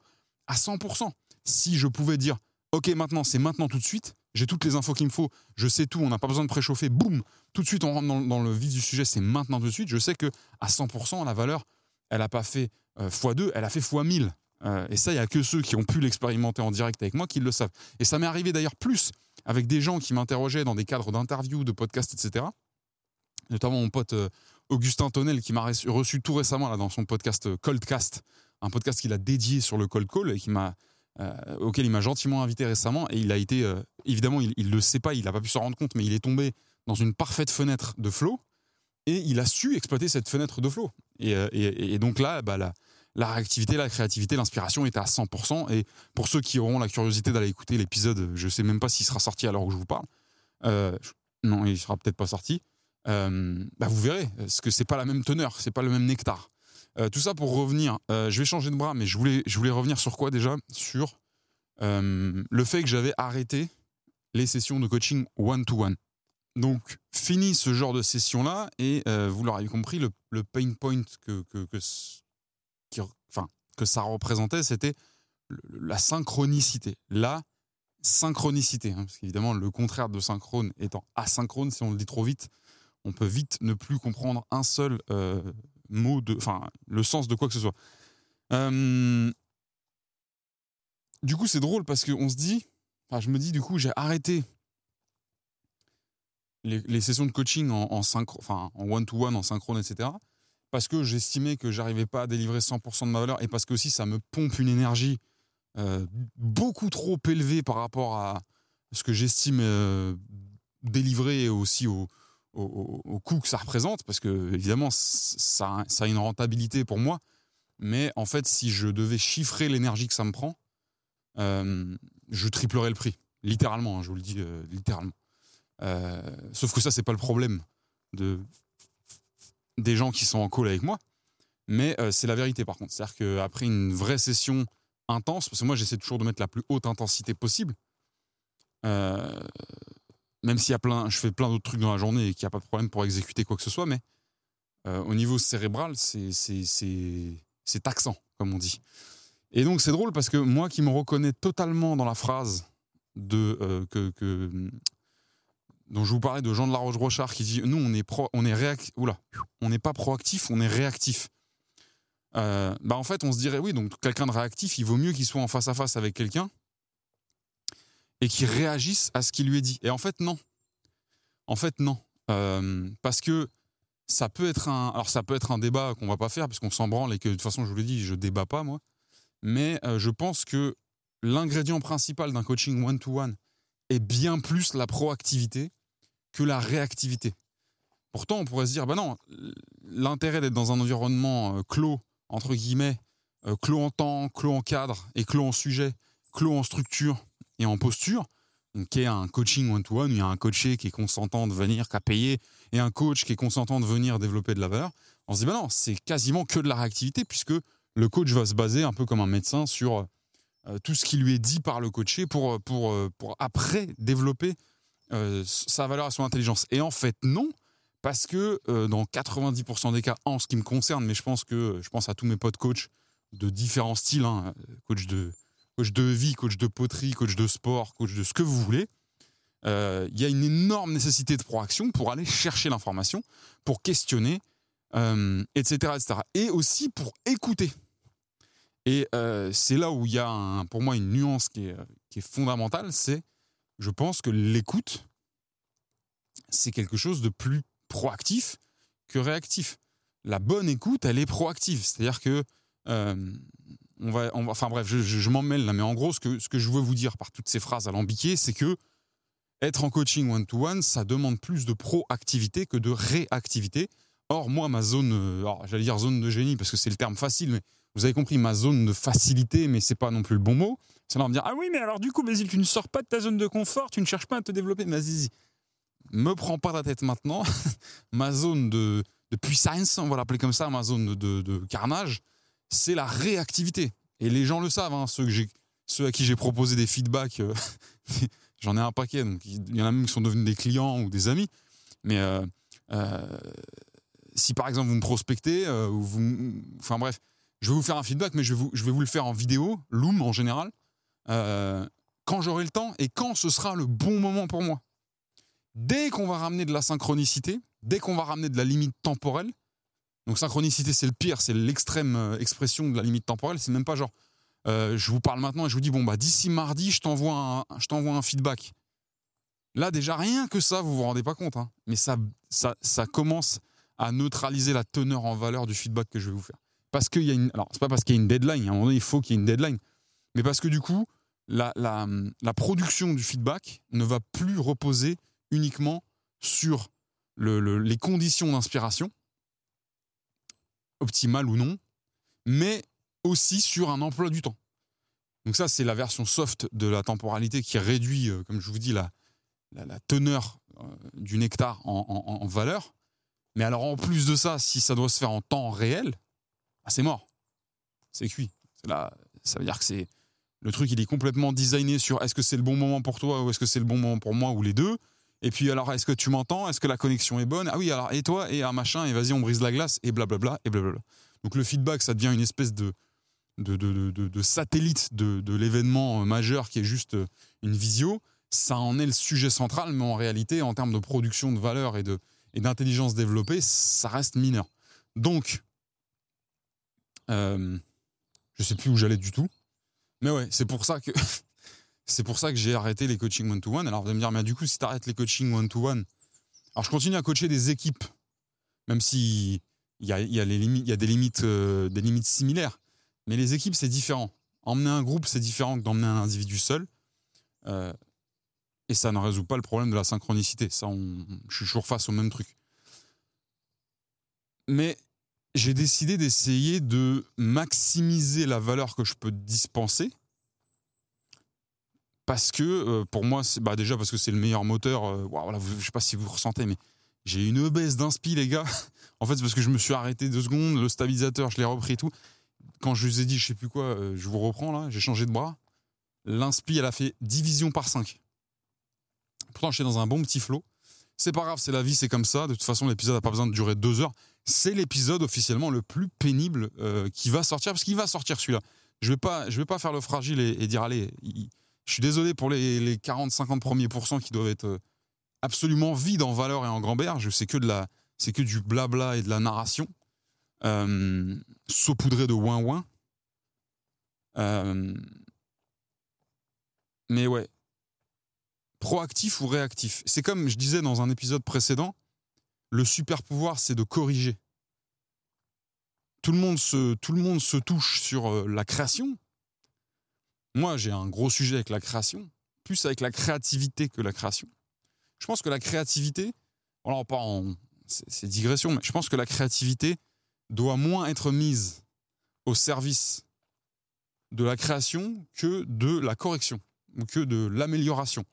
à 100%. Si je pouvais dire, OK, maintenant, c'est maintenant tout de suite, j'ai toutes les infos qu'il me faut, je sais tout, on n'a pas besoin de préchauffer, boum, tout de suite, on rentre dans, le vif du sujet, c'est maintenant tout de suite. Je sais que à 100%, la valeur, elle n'a pas fait euh, x2, elle a fait x1000. Euh, et ça, il n'y a que ceux qui ont pu l'expérimenter en direct avec moi qui le savent. Et ça m'est arrivé d'ailleurs plus avec des gens qui m'interrogeaient dans des cadres d'interviews, de podcasts, etc. Notamment mon pote euh, Augustin Tonnel qui m'a reçu tout récemment là, dans son podcast euh, Coldcast, un podcast qu'il a dédié sur le cold call et qui m'a, auquel il m'a gentiment invité récemment. Et il a été, évidemment, il ne le sait pas, il n'a pas pu s'en rendre compte, mais il est tombé dans une parfaite fenêtre de flow et il a su exploiter cette fenêtre de flow. Et, donc là, bah, la réactivité, la créativité, l'inspiration était à 100%. Et pour ceux qui auront la curiosité d'aller écouter l'épisode, je ne sais même pas s'il sera sorti à l'heure où je vous parle. Euh, non, il sera peut-être pas sorti. Euh, bah vous verrez, parce que c'est pas la même teneur, c'est pas le même nectar. Euh, tout ça pour revenir. je vais changer de bras, mais je voulais, je voulais revenir sur quoi déjà? Sur le fait que j'avais arrêté les sessions de coaching one-to-one. Donc, fini ce genre de session-là, et vous l'aurez compris, le, pain point que enfin, que ça représentait, c'était la synchronicité. La synchronicité, hein, parce qu'évidemment, le contraire de synchrone étant asynchrone, si on le dit trop vite, on peut vite ne plus comprendre un seul euh, mot, de, enfin, le sens de quoi que ce soit. Euh, du coup, c'est drôle parce qu'on se dit, enfin, je me dis, du coup, j'ai arrêté les, sessions de coaching en, en, enfin, en one-to-one, en synchrone, etc parce que j'estimais que j'arrivais pas à délivrer 100% de ma valeur et parce que aussi ça me pompe une énergie euh, beaucoup trop élevée par rapport à ce que j'estime délivrer aussi au, au, coût que ça représente, parce que évidemment ça, a une rentabilité pour moi, mais en fait si je devais chiffrer l'énergie que ça me prend, euh, je triplerais le prix, littéralement, hein, je vous le dis littéralement. sauf que ça c'est pas le problème de des gens qui sont en call avec moi, mais euh, c'est la vérité par contre. C'est-à-dire qu'après une vraie session intense, parce que moi j'essaie toujours de mettre la plus haute intensité possible, euh, même s'il y a plein, je fais plein d'autres trucs dans la journée et qu'il n'y a pas de problème pour exécuter quoi que ce soit, mais euh, au niveau cérébral, c'est taxant, comme on dit. Et donc c'est drôle parce que moi qui me reconnais totalement dans la phrase de que, que dont je vous parlais de Jean de la Roche-Rochard qui dit nous on est pro, on est réac... On n'est pas proactif, on est réactif. Euh, bah en fait on se dirait oui donc quelqu'un de réactif il vaut mieux qu'il soit en face à face avec quelqu'un et qu'il réagisse à ce qui lui est dit. Et en fait non, en fait non, euh, parce que ça peut être un alors ça peut être un débat qu'on va pas faire parce qu'on s'en branle et que de toute façon je vous l'ai dit je débat pas moi, mais euh, je pense que l'ingrédient principal d'un coaching one to one est bien plus la proactivité que la réactivité. Pourtant, on pourrait se dire, bah non, l'intérêt d'être dans un environnement euh, clos, entre guillemets, clos en temps, clos en cadre et clos en sujet, clos en structure et en posture, qui est un coaching one-to-one, il y a un coaché qui est consentant de venir, qui a payé, et un coach qui est consentant de venir développer de la valeur, on se dit, bah non, c'est quasiment que de la réactivité, puisque le coach va se baser un peu comme un médecin sur euh, tout ce qui lui est dit par le coaché pour, pour, pour après développer euh, sa valeur à son intelligence. Et en fait, non, parce que euh, dans 90% des cas, en ce qui me concerne, mais je pense que je pense à tous mes potes coachs de différents styles, hein, coach de coach de vie, coach de poterie, coach de sport, coach de ce que vous voulez. Euh, il y a une énorme nécessité de proaction pour aller chercher l'information, pour questionner, etc., etc. Et aussi pour écouter. Et c'est là où il y a pour moi une nuance qui est, fondamentale, c'est je pense que l'écoute, c'est quelque chose de plus proactif que réactif. La bonne écoute, elle est proactive. C'est-à-dire que euh, on va, enfin bref, je, m'en mêle là, mais en gros, ce que, ce que je veux vous dire par toutes ces phrases alambiquées, c'est que être en coaching one-to-one, ça demande plus de proactivité que de réactivité. Or, moi, ma zone, euh, j'allais dire zone de génie parce que c'est le terme facile, mais vous avez compris, ma zone de facilité, mais c'est pas non plus le bon mot. C'est là me dire Ah oui, mais alors du coup, Basile, tu ne sors pas de ta zone de confort, tu ne cherches pas à te développer. Mais vas-y, me prends pas la tête maintenant. ma zone de, puissance, on va l'appeler comme ça, ma zone de carnage, c'est la réactivité. Et les gens le savent, hein, ceux, à qui j'ai proposé des feedbacks, euh, j'en ai un paquet, donc il y en a même qui sont devenus des clients ou des amis. Mais euh, euh, si par exemple vous me prospectez, enfin bref, je vais vous faire un feedback, mais je vais vous, je vais vous le faire en vidéo, Loom en général, quand j'aurai le temps et quand ce sera le bon moment pour moi. Dès qu'on va ramener de la synchronicité, dès qu'on va ramener de la limite temporelle, donc synchronicité c'est le pire, c'est l'extrême expression de la limite temporelle, c'est même pas genre euh, je vous parle maintenant et je vous dis bon bah d'ici mardi je t'envoie un, je un feedback. Là déjà rien que ça vous vous rendez pas compte, hein. mais ça, ça ça commence à neutraliser la teneur en valeur du feedback que je vais vous faire. Parce qu'il y a une alors c'est pas parce qu'il y a une deadline, à un moment donné il faut qu'il y ait une deadline, mais parce que du coup la, la, la production du feedback ne va plus reposer uniquement sur le, les conditions d'inspiration, optimales ou non, mais aussi sur un emploi du temps. Donc ça, c'est la version soft de la temporalité qui réduit, euh, comme je vous dis, la, la, teneur euh, du nectar en, valeur. Mais alors en plus de ça, si ça doit se faire en temps réel, bah, c'est mort. C'est cuit. Là, ça veut dire que c'est le truc, il est complètement designé sur est-ce que c'est le bon moment pour toi ou est-ce que c'est le bon moment pour moi ou les deux. Et puis alors, est-ce que tu m'entends? Est-ce que la connexion est bonne? Ah oui, alors et toi? Et un machin, et vas-y, on brise la glace, et blablabla, et blablabla. Donc le feedback, ça devient une espèce de, de, de, de, satellite de, l'événement majeur qui est juste une visio, ça en est le sujet central, mais en réalité, en termes de production de valeur et de et d'intelligence développée, ça reste mineur. Donc, euh, je sais plus où j'allais du tout, mais ouais, c'est pour ça que c'est pour ça que j'ai arrêté les coachings one to one. Alors vous allez me dire, mais du coup, si tu arrêtes les coachings one to one, alors je continue à coacher des équipes, même si il y a, des limites similaires. Mais les équipes, c'est différent. Emmener un groupe, c'est différent que d'emmener un individu seul. Euh, et ça ne résout pas le problème de la synchronicité. Ça, je suis toujours face au même truc. Mais j'ai décidé d'essayer de maximiser la valeur que je peux dispenser. Parce que, euh, pour moi, bah déjà parce que c'est le meilleur moteur. Euh, voilà, je sais pas si vous ressentez, mais j'ai une baisse d'inspi, les gars. en fait, c'est parce que je me suis arrêté deux secondes, le stabilisateur, je l'ai repris et tout quand je vous ai dit, je sais plus quoi, euh, je vous reprends là, j'ai changé de bras. L'inspi, elle a fait division par 5. Pourtant, je suis dans un bon petit flot. C'est pas grave, c'est la vie, c'est comme ça. De toute façon, l'épisode n'a pas besoin de durer deux heures. C'est l'épisode officiellement le plus pénible euh, qui va sortir, parce qu'il va sortir celui-là. Je vais vais pas faire le fragile et, dire allez. Je suis désolé pour les, les 40-50 premiers pourcents qui doivent être euh, absolument vides en valeur et en grand-berge. C'est que c'est que du blabla et de la narration euh, saupoudré de ouin-ouin. Euh, mais ouais, proactif ou réactif? C'est comme je disais dans un épisode précédent, le super pouvoir, c'est de corriger. Tout le monde se, tout le monde se touche sur euh, la création. Moi, j'ai un gros sujet avec la création, plus avec la créativité que la création. Je pense que la créativité, alors pas en, c'est digression, mais je pense que la créativité, doit moins être mise au service de la création que de la correction ou que de l'amélioration,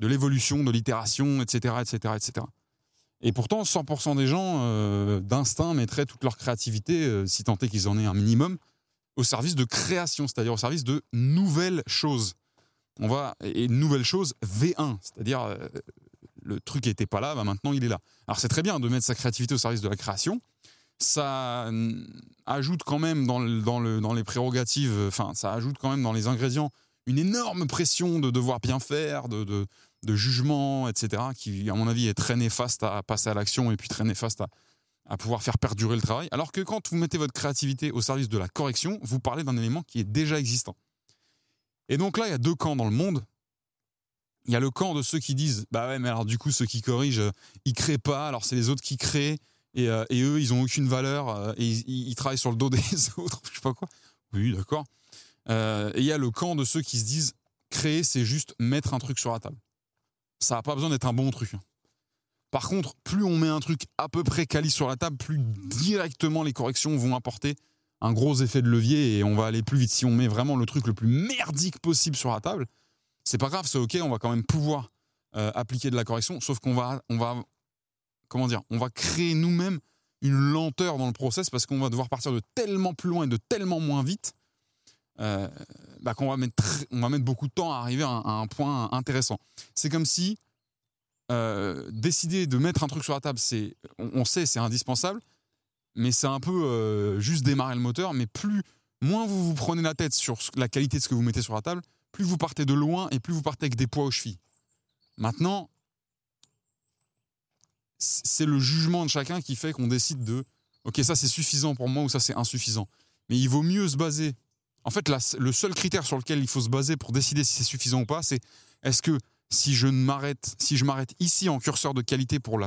de l'évolution, de l'itération, etc., etc., etc. Et pourtant, 100% des gens euh, d'instinct mettraient toute leur créativité, euh, si tant est qu'ils en aient un minimum, au service de création, c'est-à-dire au service de nouvelles choses. On va et nouvelles choses V1, c'est-à-dire euh, le truc n'était pas là, bah maintenant il est là. Alors c'est très bien de mettre sa créativité au service de la création, ça ajoute quand même dans, dans, les prérogatives, enfin, ça ajoute quand même dans les ingrédients une énorme pression de devoir bien faire, de, de, jugement, etc., qui, à mon avis, est très néfaste à passer à l'action et puis très néfaste à, à pouvoir faire perdurer le travail. Alors que quand vous mettez votre créativité au service de la correction, vous parlez d'un élément qui est déjà existant. Et donc là, il y a deux camps dans le monde. Il y a le camp de ceux qui disent Bah ouais, mais alors du coup, ceux qui corrigent, ils créent pas, alors c'est les autres qui créent. Euh, et, eux, ils ont aucune valeur euh, et ils, travaillent sur le dos des autres, je sais pas quoi. Oui, d'accord. Euh, et il y a le camp de ceux qui se disent créer, c'est juste mettre un truc sur la table. Ça n'a pas besoin d'être un bon truc. Par contre, plus on met un truc à peu près quali sur la table, plus directement les corrections vont apporter un gros effet de levier et on va aller plus vite. Si on met vraiment le truc le plus merdique possible sur la table, c'est pas grave, c'est ok, on va quand même pouvoir appliquer de la correction, sauf qu'on va, on va comment dire, on va créer nous-mêmes une lenteur dans le process parce qu'on va devoir partir de tellement plus loin et de tellement moins vite euh, bah, qu'on va mettre beaucoup de temps à arriver à un, point intéressant. C'est comme si euh, décider de mettre un truc sur la table, c'est, on, sait, c'est indispensable, mais c'est un peu euh, juste démarrer le moteur. Mais plus, moins vous vous prenez la tête sur la qualité de ce que vous mettez sur la table, plus vous partez de loin et plus vous partez avec des poids aux chevilles. Maintenant, c'est le jugement de chacun qui fait qu'on décide de ok ça c'est suffisant pour moi ou ça c'est insuffisant. Mais il vaut mieux se baser en fait, le seul critère sur lequel il faut se baser pour décider si c'est suffisant ou pas, c'est est-ce que si je m'arrête, si je m'arrête ici en curseur de qualité pour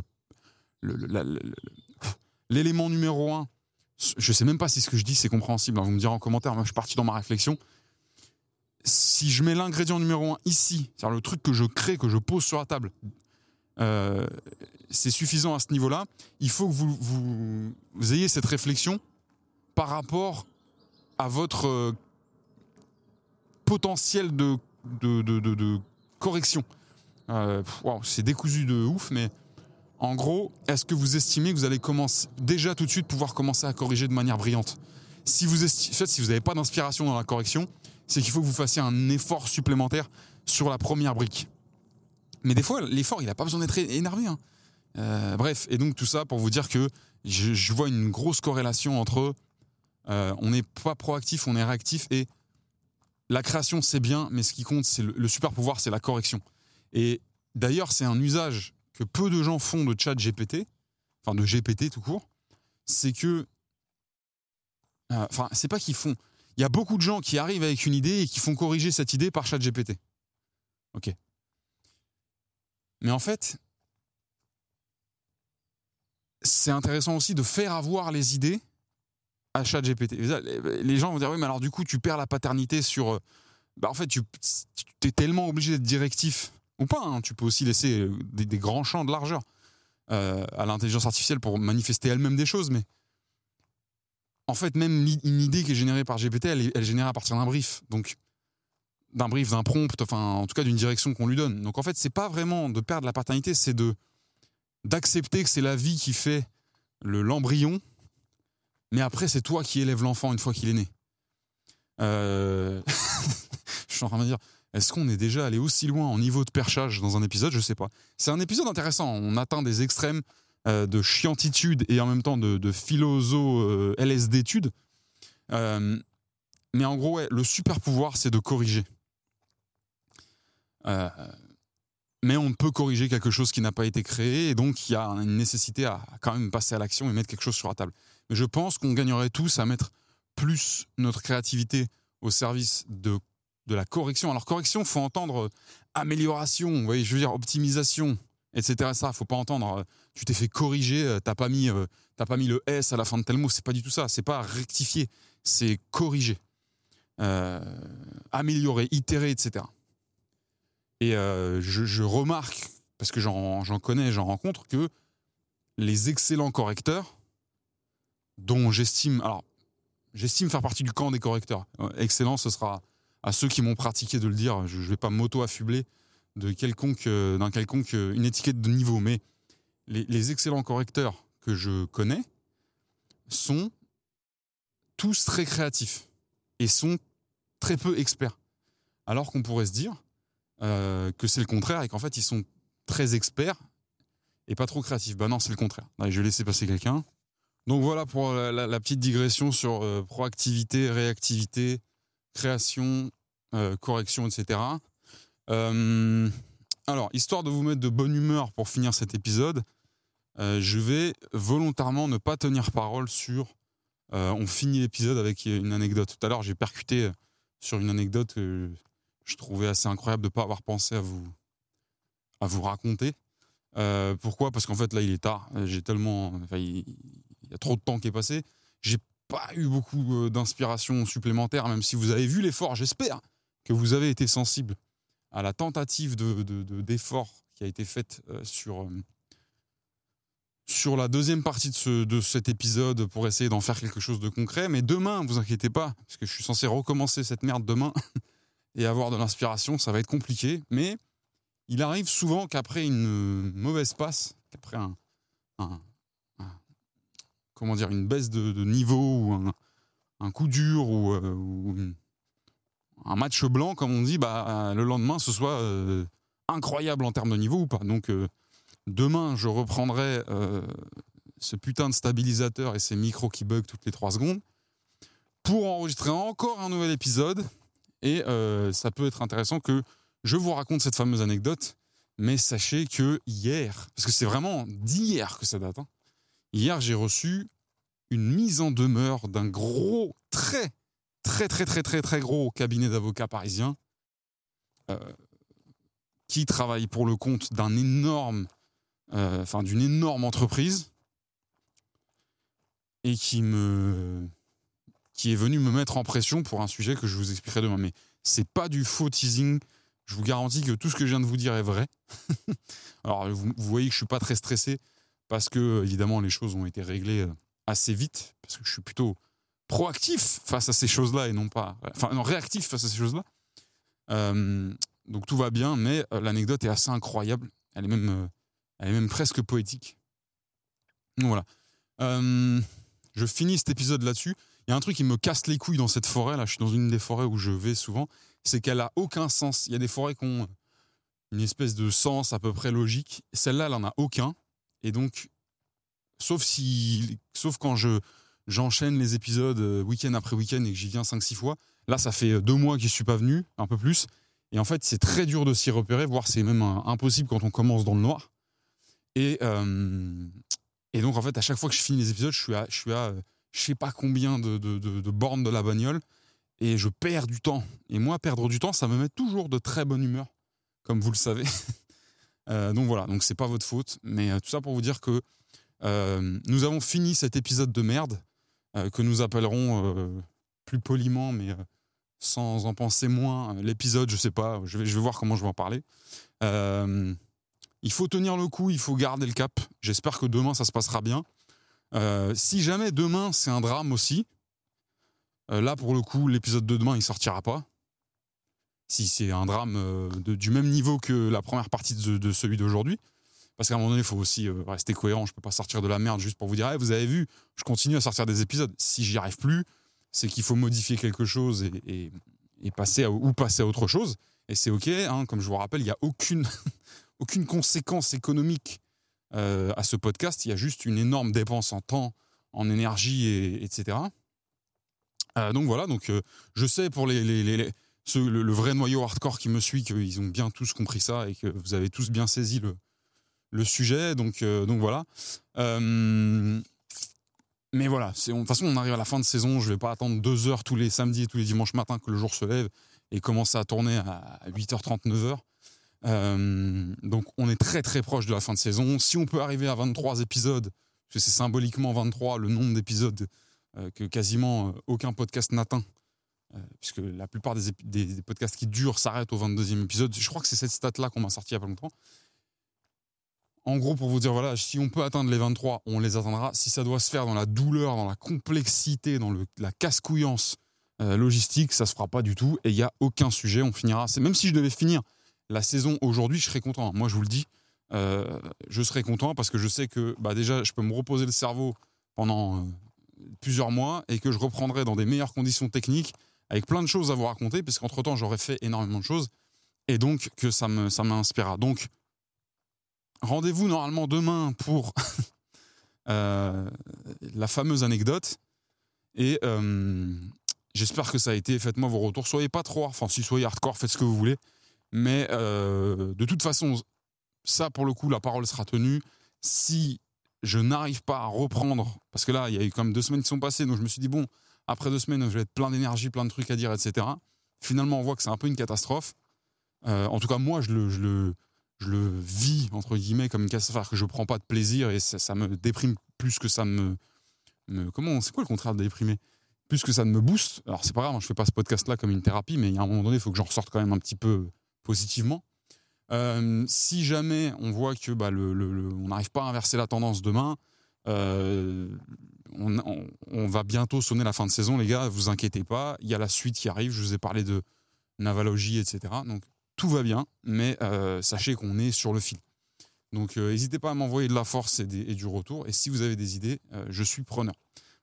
l'élément numéro un, je sais même pas si ce que je dis c'est compréhensible. Hein, vous me direz en commentaire. Moi, je suis parti dans ma réflexion. Si je mets l'ingrédient numéro un ici, c'est-à-dire le truc que je crée, que je pose sur la table, euh, c'est suffisant à ce niveau-là. Il faut que vous, ayez cette réflexion par rapport à votre euh, potentiel de, correction. Euh, c'est décousu de ouf, mais en gros, est-ce que vous estimez que vous allez commencer déjà tout de suite pouvoir commencer à corriger de manière brillante? Si vous estimez, si vous n'avez pas d'inspiration dans la correction, c'est qu'il faut que vous fassiez un effort supplémentaire sur la première brique. Mais des fois, l'effort, il n'a pas besoin d'être énervé. Hein. Euh, bref, et donc tout ça pour vous dire que je, vois une grosse corrélation entre euh, on n'est pas proactif, on est réactif et la création, c'est bien, mais ce qui compte, c'est le, super pouvoir, c'est la correction. Et d'ailleurs, c'est un usage que peu de gens font de chat GPT, enfin de GPT tout court, c'est que, euh, enfin, c'est pas qu'ils font. Il y a beaucoup de gens qui arrivent avec une idée et qui font corriger cette idée par chat GPT. Ok. Mais en fait, c'est intéressant aussi de faire avoir les idées à GPT. Les gens vont dire oui, mais alors du coup, tu perds la paternité sur. Euh, bah, en fait, tu es tellement obligé d'être directif, ou pas, hein, tu peux aussi laisser euh, des, grands champs de largeur euh, à l'intelligence artificielle pour manifester elle-même des choses, mais en fait, même une idée qui est générée par GPT, elle est, générée à partir d'un brief. Donc, d'un brief, d'un prompt, enfin, en tout cas, d'une direction qu'on lui donne. Donc, en fait, c'est pas vraiment de perdre la paternité, c'est d'accepter que c'est la vie qui fait le l'embryon mais après, c'est toi qui élèves l'enfant une fois qu'il est né. Euh, je suis en train de me dire, est-ce qu'on est déjà allé aussi loin en niveau de perchage dans un épisode? Je sais pas. C'est un épisode intéressant. On atteint des extrêmes euh, de chiantitude et en même temps de, de philoso euh, LSD-tude. mais en gros, le super pouvoir, c'est de corriger. mais on ne peut corriger quelque chose qui n'a pas été créé, et donc il y a une nécessité à quand même passer à l'action et mettre quelque chose sur la table je pense qu'on gagnerait tous à mettre plus notre créativité au service de, de la correction. Alors correction, faut entendre euh, amélioration, je veux dire optimisation, etc. Ça, faut pas entendre. Euh, tu t'es fait corriger, euh, t'as pas mis, pas mis le S à la fin de tel mot. C'est pas du tout ça. C'est pas rectifier, c'est corriger, améliorer, itérer, etc. Et je, je, remarque, parce que j'en connais, j'en rencontre, que les excellents correcteurs dont j'estime, alors, j'estime faire partie du camp des correcteurs. Excellent, ce sera à ceux qui m'ont pratiqué de le dire. Je ne vais pas m'auto-affubler quelconque, euh, d'un quelconque, euh, une étiquette de niveau, mais les, excellents correcteurs que je connais sont tous très créatifs et sont très peu experts. Alors qu'on pourrait se dire euh, que c'est le contraire et qu'en fait ils sont très experts et pas trop créatifs. Ben non, c'est le contraire. je vais laisser passer quelqu'un. Donc voilà pour la, petite digression sur euh, proactivité, réactivité, création, euh, correction, etc. Euh, alors, histoire de vous mettre de bonne humeur pour finir cet épisode, je vais volontairement ne pas tenir parole sur... on finit l'épisode avec une anecdote. Tout à l'heure, j'ai percuté sur une anecdote que je trouvais assez incroyable de ne pas avoir pensé à vous, raconter. pourquoi? Parce qu'en fait, là, il est tard. J'ai tellement y a trop de temps qui est passé. J'ai pas eu beaucoup euh, d'inspiration supplémentaire, même si vous avez vu l'effort. J'espère que vous avez été sensible à la tentative d'effort de, qui a été faite euh, sur, euh, sur la deuxième partie de, ce, de cet épisode pour essayer d'en faire quelque chose de concret. Mais demain, vous inquiétez pas, parce que je suis censé recommencer cette merde demain et avoir de l'inspiration, ça va être compliqué. Mais il arrive souvent qu'après une mauvaise passe, qu'après un, comment dire, une baisse de, niveau ou un, coup dur ou, un match blanc, comme on dit, bah, le lendemain, ce soit incroyable en termes de niveau ou pas. Donc, demain, je reprendrai ce putain de stabilisateur et ces micros qui bug toutes les 3 secondes pour enregistrer encore un nouvel épisode. Et ça peut être intéressant que je vous raconte cette fameuse anecdote, mais sachez que hier, parce que c'est vraiment d'hier que ça date, hein, hier j'ai reçu une mise en demeure d'un gros, très, très, très, très, très, très gros cabinet d'avocats parisien euh, qui travaille pour le compte d'un énorme, euh, d'une énorme entreprise et qui me qui est venu me mettre en pression pour un sujet que je vous expliquerai demain. Mais c'est pas du faux teasing, je vous garantis que tout ce que je viens de vous dire est vrai. Alors, vous, voyez que je suis pas très stressé parce que, évidemment, les choses ont été réglées euh, assez vite, parce que je suis plutôt proactif face à ces choses-là et non pas. Enfin, non, réactif face à ces choses-là. Euh, donc tout va bien, mais euh, l'anecdote est assez incroyable. Elle est même, elle est même presque poétique. Donc voilà. je finis cet épisode là-dessus. Il y a un truc qui me casse les couilles dans cette forêt. Là, je suis dans une des forêts où je vais souvent c'est qu'elle a aucun sens. Il y a des forêts qui ont une espèce de sens à peu près logique. Celle-là, elle en a aucun. Et donc, sauf si, sauf quand je j'enchaîne les épisodes euh, week-end après week-end et que j'y viens 5-6 fois. Là, ça fait deux mois que je suis pas venu, un peu plus. Et en fait, c'est très dur de s'y repérer, voire c'est même impossible quand on commence dans le noir. Et, euh, et donc, en fait, à chaque fois que je finis les épisodes, je suis à, je suis à je sais pas combien de, de, de bornes de la bagnole et je perds du temps. Et moi, perdre du temps, ça me met toujours de très bonne humeur, comme vous le savez. Euh, donc voilà, donc c'est pas votre faute, mais euh, tout ça pour vous dire que euh, nous avons fini cet épisode de merde que nous appellerons plus poliment, mais sans en penser moins, l'épisode, je sais pas, je vais, voir comment je vais en parler. il faut tenir le coup, il faut garder le cap. J'espère que demain ça se passera bien. si jamais demain c'est un drame aussi, là, pour le coup, l'épisode de demain, il sortira pas. Si c'est un drame euh, du même niveau que la première partie de, celui d'aujourd'hui. Parce qu'à un moment donné, il faut aussi euh, rester cohérent. Je peux pas sortir de la merde juste pour vous dire, vous avez vu, je continue à sortir des épisodes. Si j'y arrive plus, c'est qu'il faut modifier quelque chose et, passer ou passer à autre chose. Et c'est OK. Hein, comme je vous rappelle, il n'y a aucune, aucune conséquence économique à ce podcast. Il y a juste une énorme dépense en temps, en énergie, et, etc. Euh, donc voilà, donc euh, je sais pour les, le, vrai noyau hardcore qui me suit qu'ils ont bien tous compris ça et que vous avez tous bien saisi le, sujet. Donc, euh, donc voilà. mais voilà, de toute façon, on arrive à la fin de saison. Je vais pas attendre deux heures tous les samedis et tous les dimanches matins que le jour se lève et commencer à tourner à 8h30, 9h. donc on est très très proche de la fin de saison. Si on peut arriver à 23 épisodes, parce que c'est symboliquement 23 le nombre d'épisodes euh, que quasiment euh, aucun podcast n'atteint, euh, puisque la plupart des, des, podcasts qui durent s'arrêtent au 22e épisode. Je crois que c'est cette stat-là qu'on m'a sorti il n'y a pas longtemps. En gros, pour vous dire, voilà, si on peut atteindre les 23, on les atteindra. Si ça doit se faire dans la douleur, dans la complexité, dans le, la casse-couillance logistique, ça se fera pas du tout. Et il n'y a aucun sujet. On finira. Même si je devais finir la saison aujourd'hui, je serais content. Moi, je vous le dis, je serais content parce que je sais que bah, déjà, je peux me reposer le cerveau pendant plusieurs mois et que je reprendrai dans des meilleures conditions techniques avec plein de choses à vous raconter, parce qu'entre temps, j'aurais fait énormément de choses et donc que ça me ça. Donc, rendez-vous normalement demain pour euh, la fameuse anecdote et euh, j'espère que ça a été. Faites-moi vos retours. Soyez pas trop, enfin, si soyez hardcore, faites ce que vous voulez, mais euh, de toute façon, ça pour le coup, la parole sera tenue. Si je n'arrive pas à reprendre, parce que là, il y a eu quand même deux semaines qui sont passées, donc je me suis dit, bon, après deux semaines, je vais être plein d'énergie, plein de trucs à dire, etc. Finalement, on voit que c'est un peu une catastrophe. Euh, en tout cas, moi, je le, je le, je le vis, entre guillemets, comme une catastrophe, que je prends pas de plaisir et ça, me déprime plus que ça me. me comment C'est quoi le contraire de déprimer? Plus que ça ne me booste. Alors, c'est pas grave, je fais pas ce podcast-là comme une thérapie, mais il y a un moment donné, il faut que j'en ressorte quand même un petit peu positivement. Euh, si jamais on voit que bah, on n'arrive pas à inverser la tendance demain, euh, on, va bientôt sonner la fin de saison, les gars. Vous inquiétez pas, il y a la suite qui arrive. Je vous ai parlé de navalogie, etc. Donc tout va bien, mais euh, sachez qu'on est sur le fil. Donc n'hésitez pas à m'envoyer de la force et, du retour. Et si vous avez des idées, je suis preneur.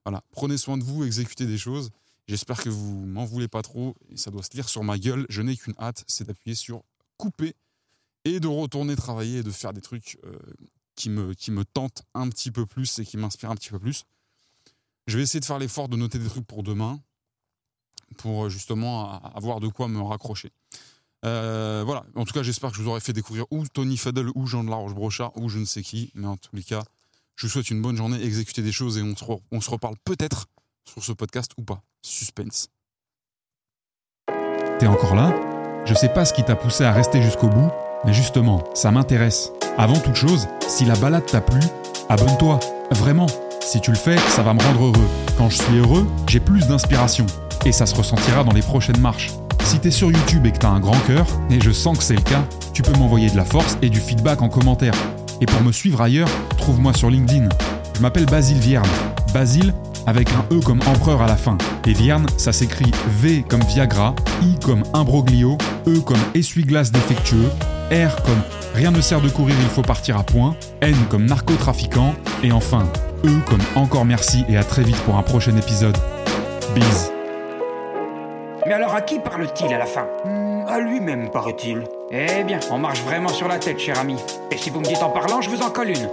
Voilà, prenez soin de vous, exécutez des choses. J'espère que vous m'en voulez pas trop. Et ça doit se lire sur ma gueule. Je n'ai qu'une hâte, c'est d'appuyer sur couper et de retourner travailler et de faire des trucs qui, me, qui me tentent un petit peu plus et qui m'inspirent un petit peu plus. Je vais essayer de faire l'effort de noter des trucs pour demain pour justement avoir de quoi me raccrocher. Euh, voilà, en tout cas, j'espère que je vous aurai fait découvrir ou Tony Fadel ou Jean de la Roche-Brochard ou je ne sais qui, mais en tous les cas, je vous souhaite une bonne journée, exécutez des choses et on se, on se reparle peut-être sur ce podcast ou pas. Suspense. T'es encore là? Je sais pas ce qui t'a poussé à rester jusqu'au bout, mais justement, ça m'intéresse. Avant toute chose, si la balade t'a plu, abonne-toi. Vraiment. Si tu le fais, ça va me rendre heureux. Quand je suis heureux, j'ai plus d'inspiration. Et ça se ressentira dans les prochaines marches. Si t'es sur YouTube et que t'as un grand cœur, et je sens que c'est le cas, tu peux m'envoyer de la force et du feedback en commentaire. Et pour me suivre ailleurs, trouve-moi sur LinkedIn. Je m'appelle Basile Vierne. Basile avec un E comme empereur à la fin. Et Vierne, ça s'écrit V comme Viagra, I comme imbroglio, E comme essuie-glace défectueux, R comme rien ne sert de courir, il faut partir à point, N comme narcotrafiquant, et enfin E comme encore merci et à très vite pour un prochain épisode. Bise. Mais alors à qui parle-t-il à la fin hmm, À lui-même, paraît-il. Eh bien, on marche vraiment sur la tête, cher ami. Et si vous me dites en parlant, je vous en colle une.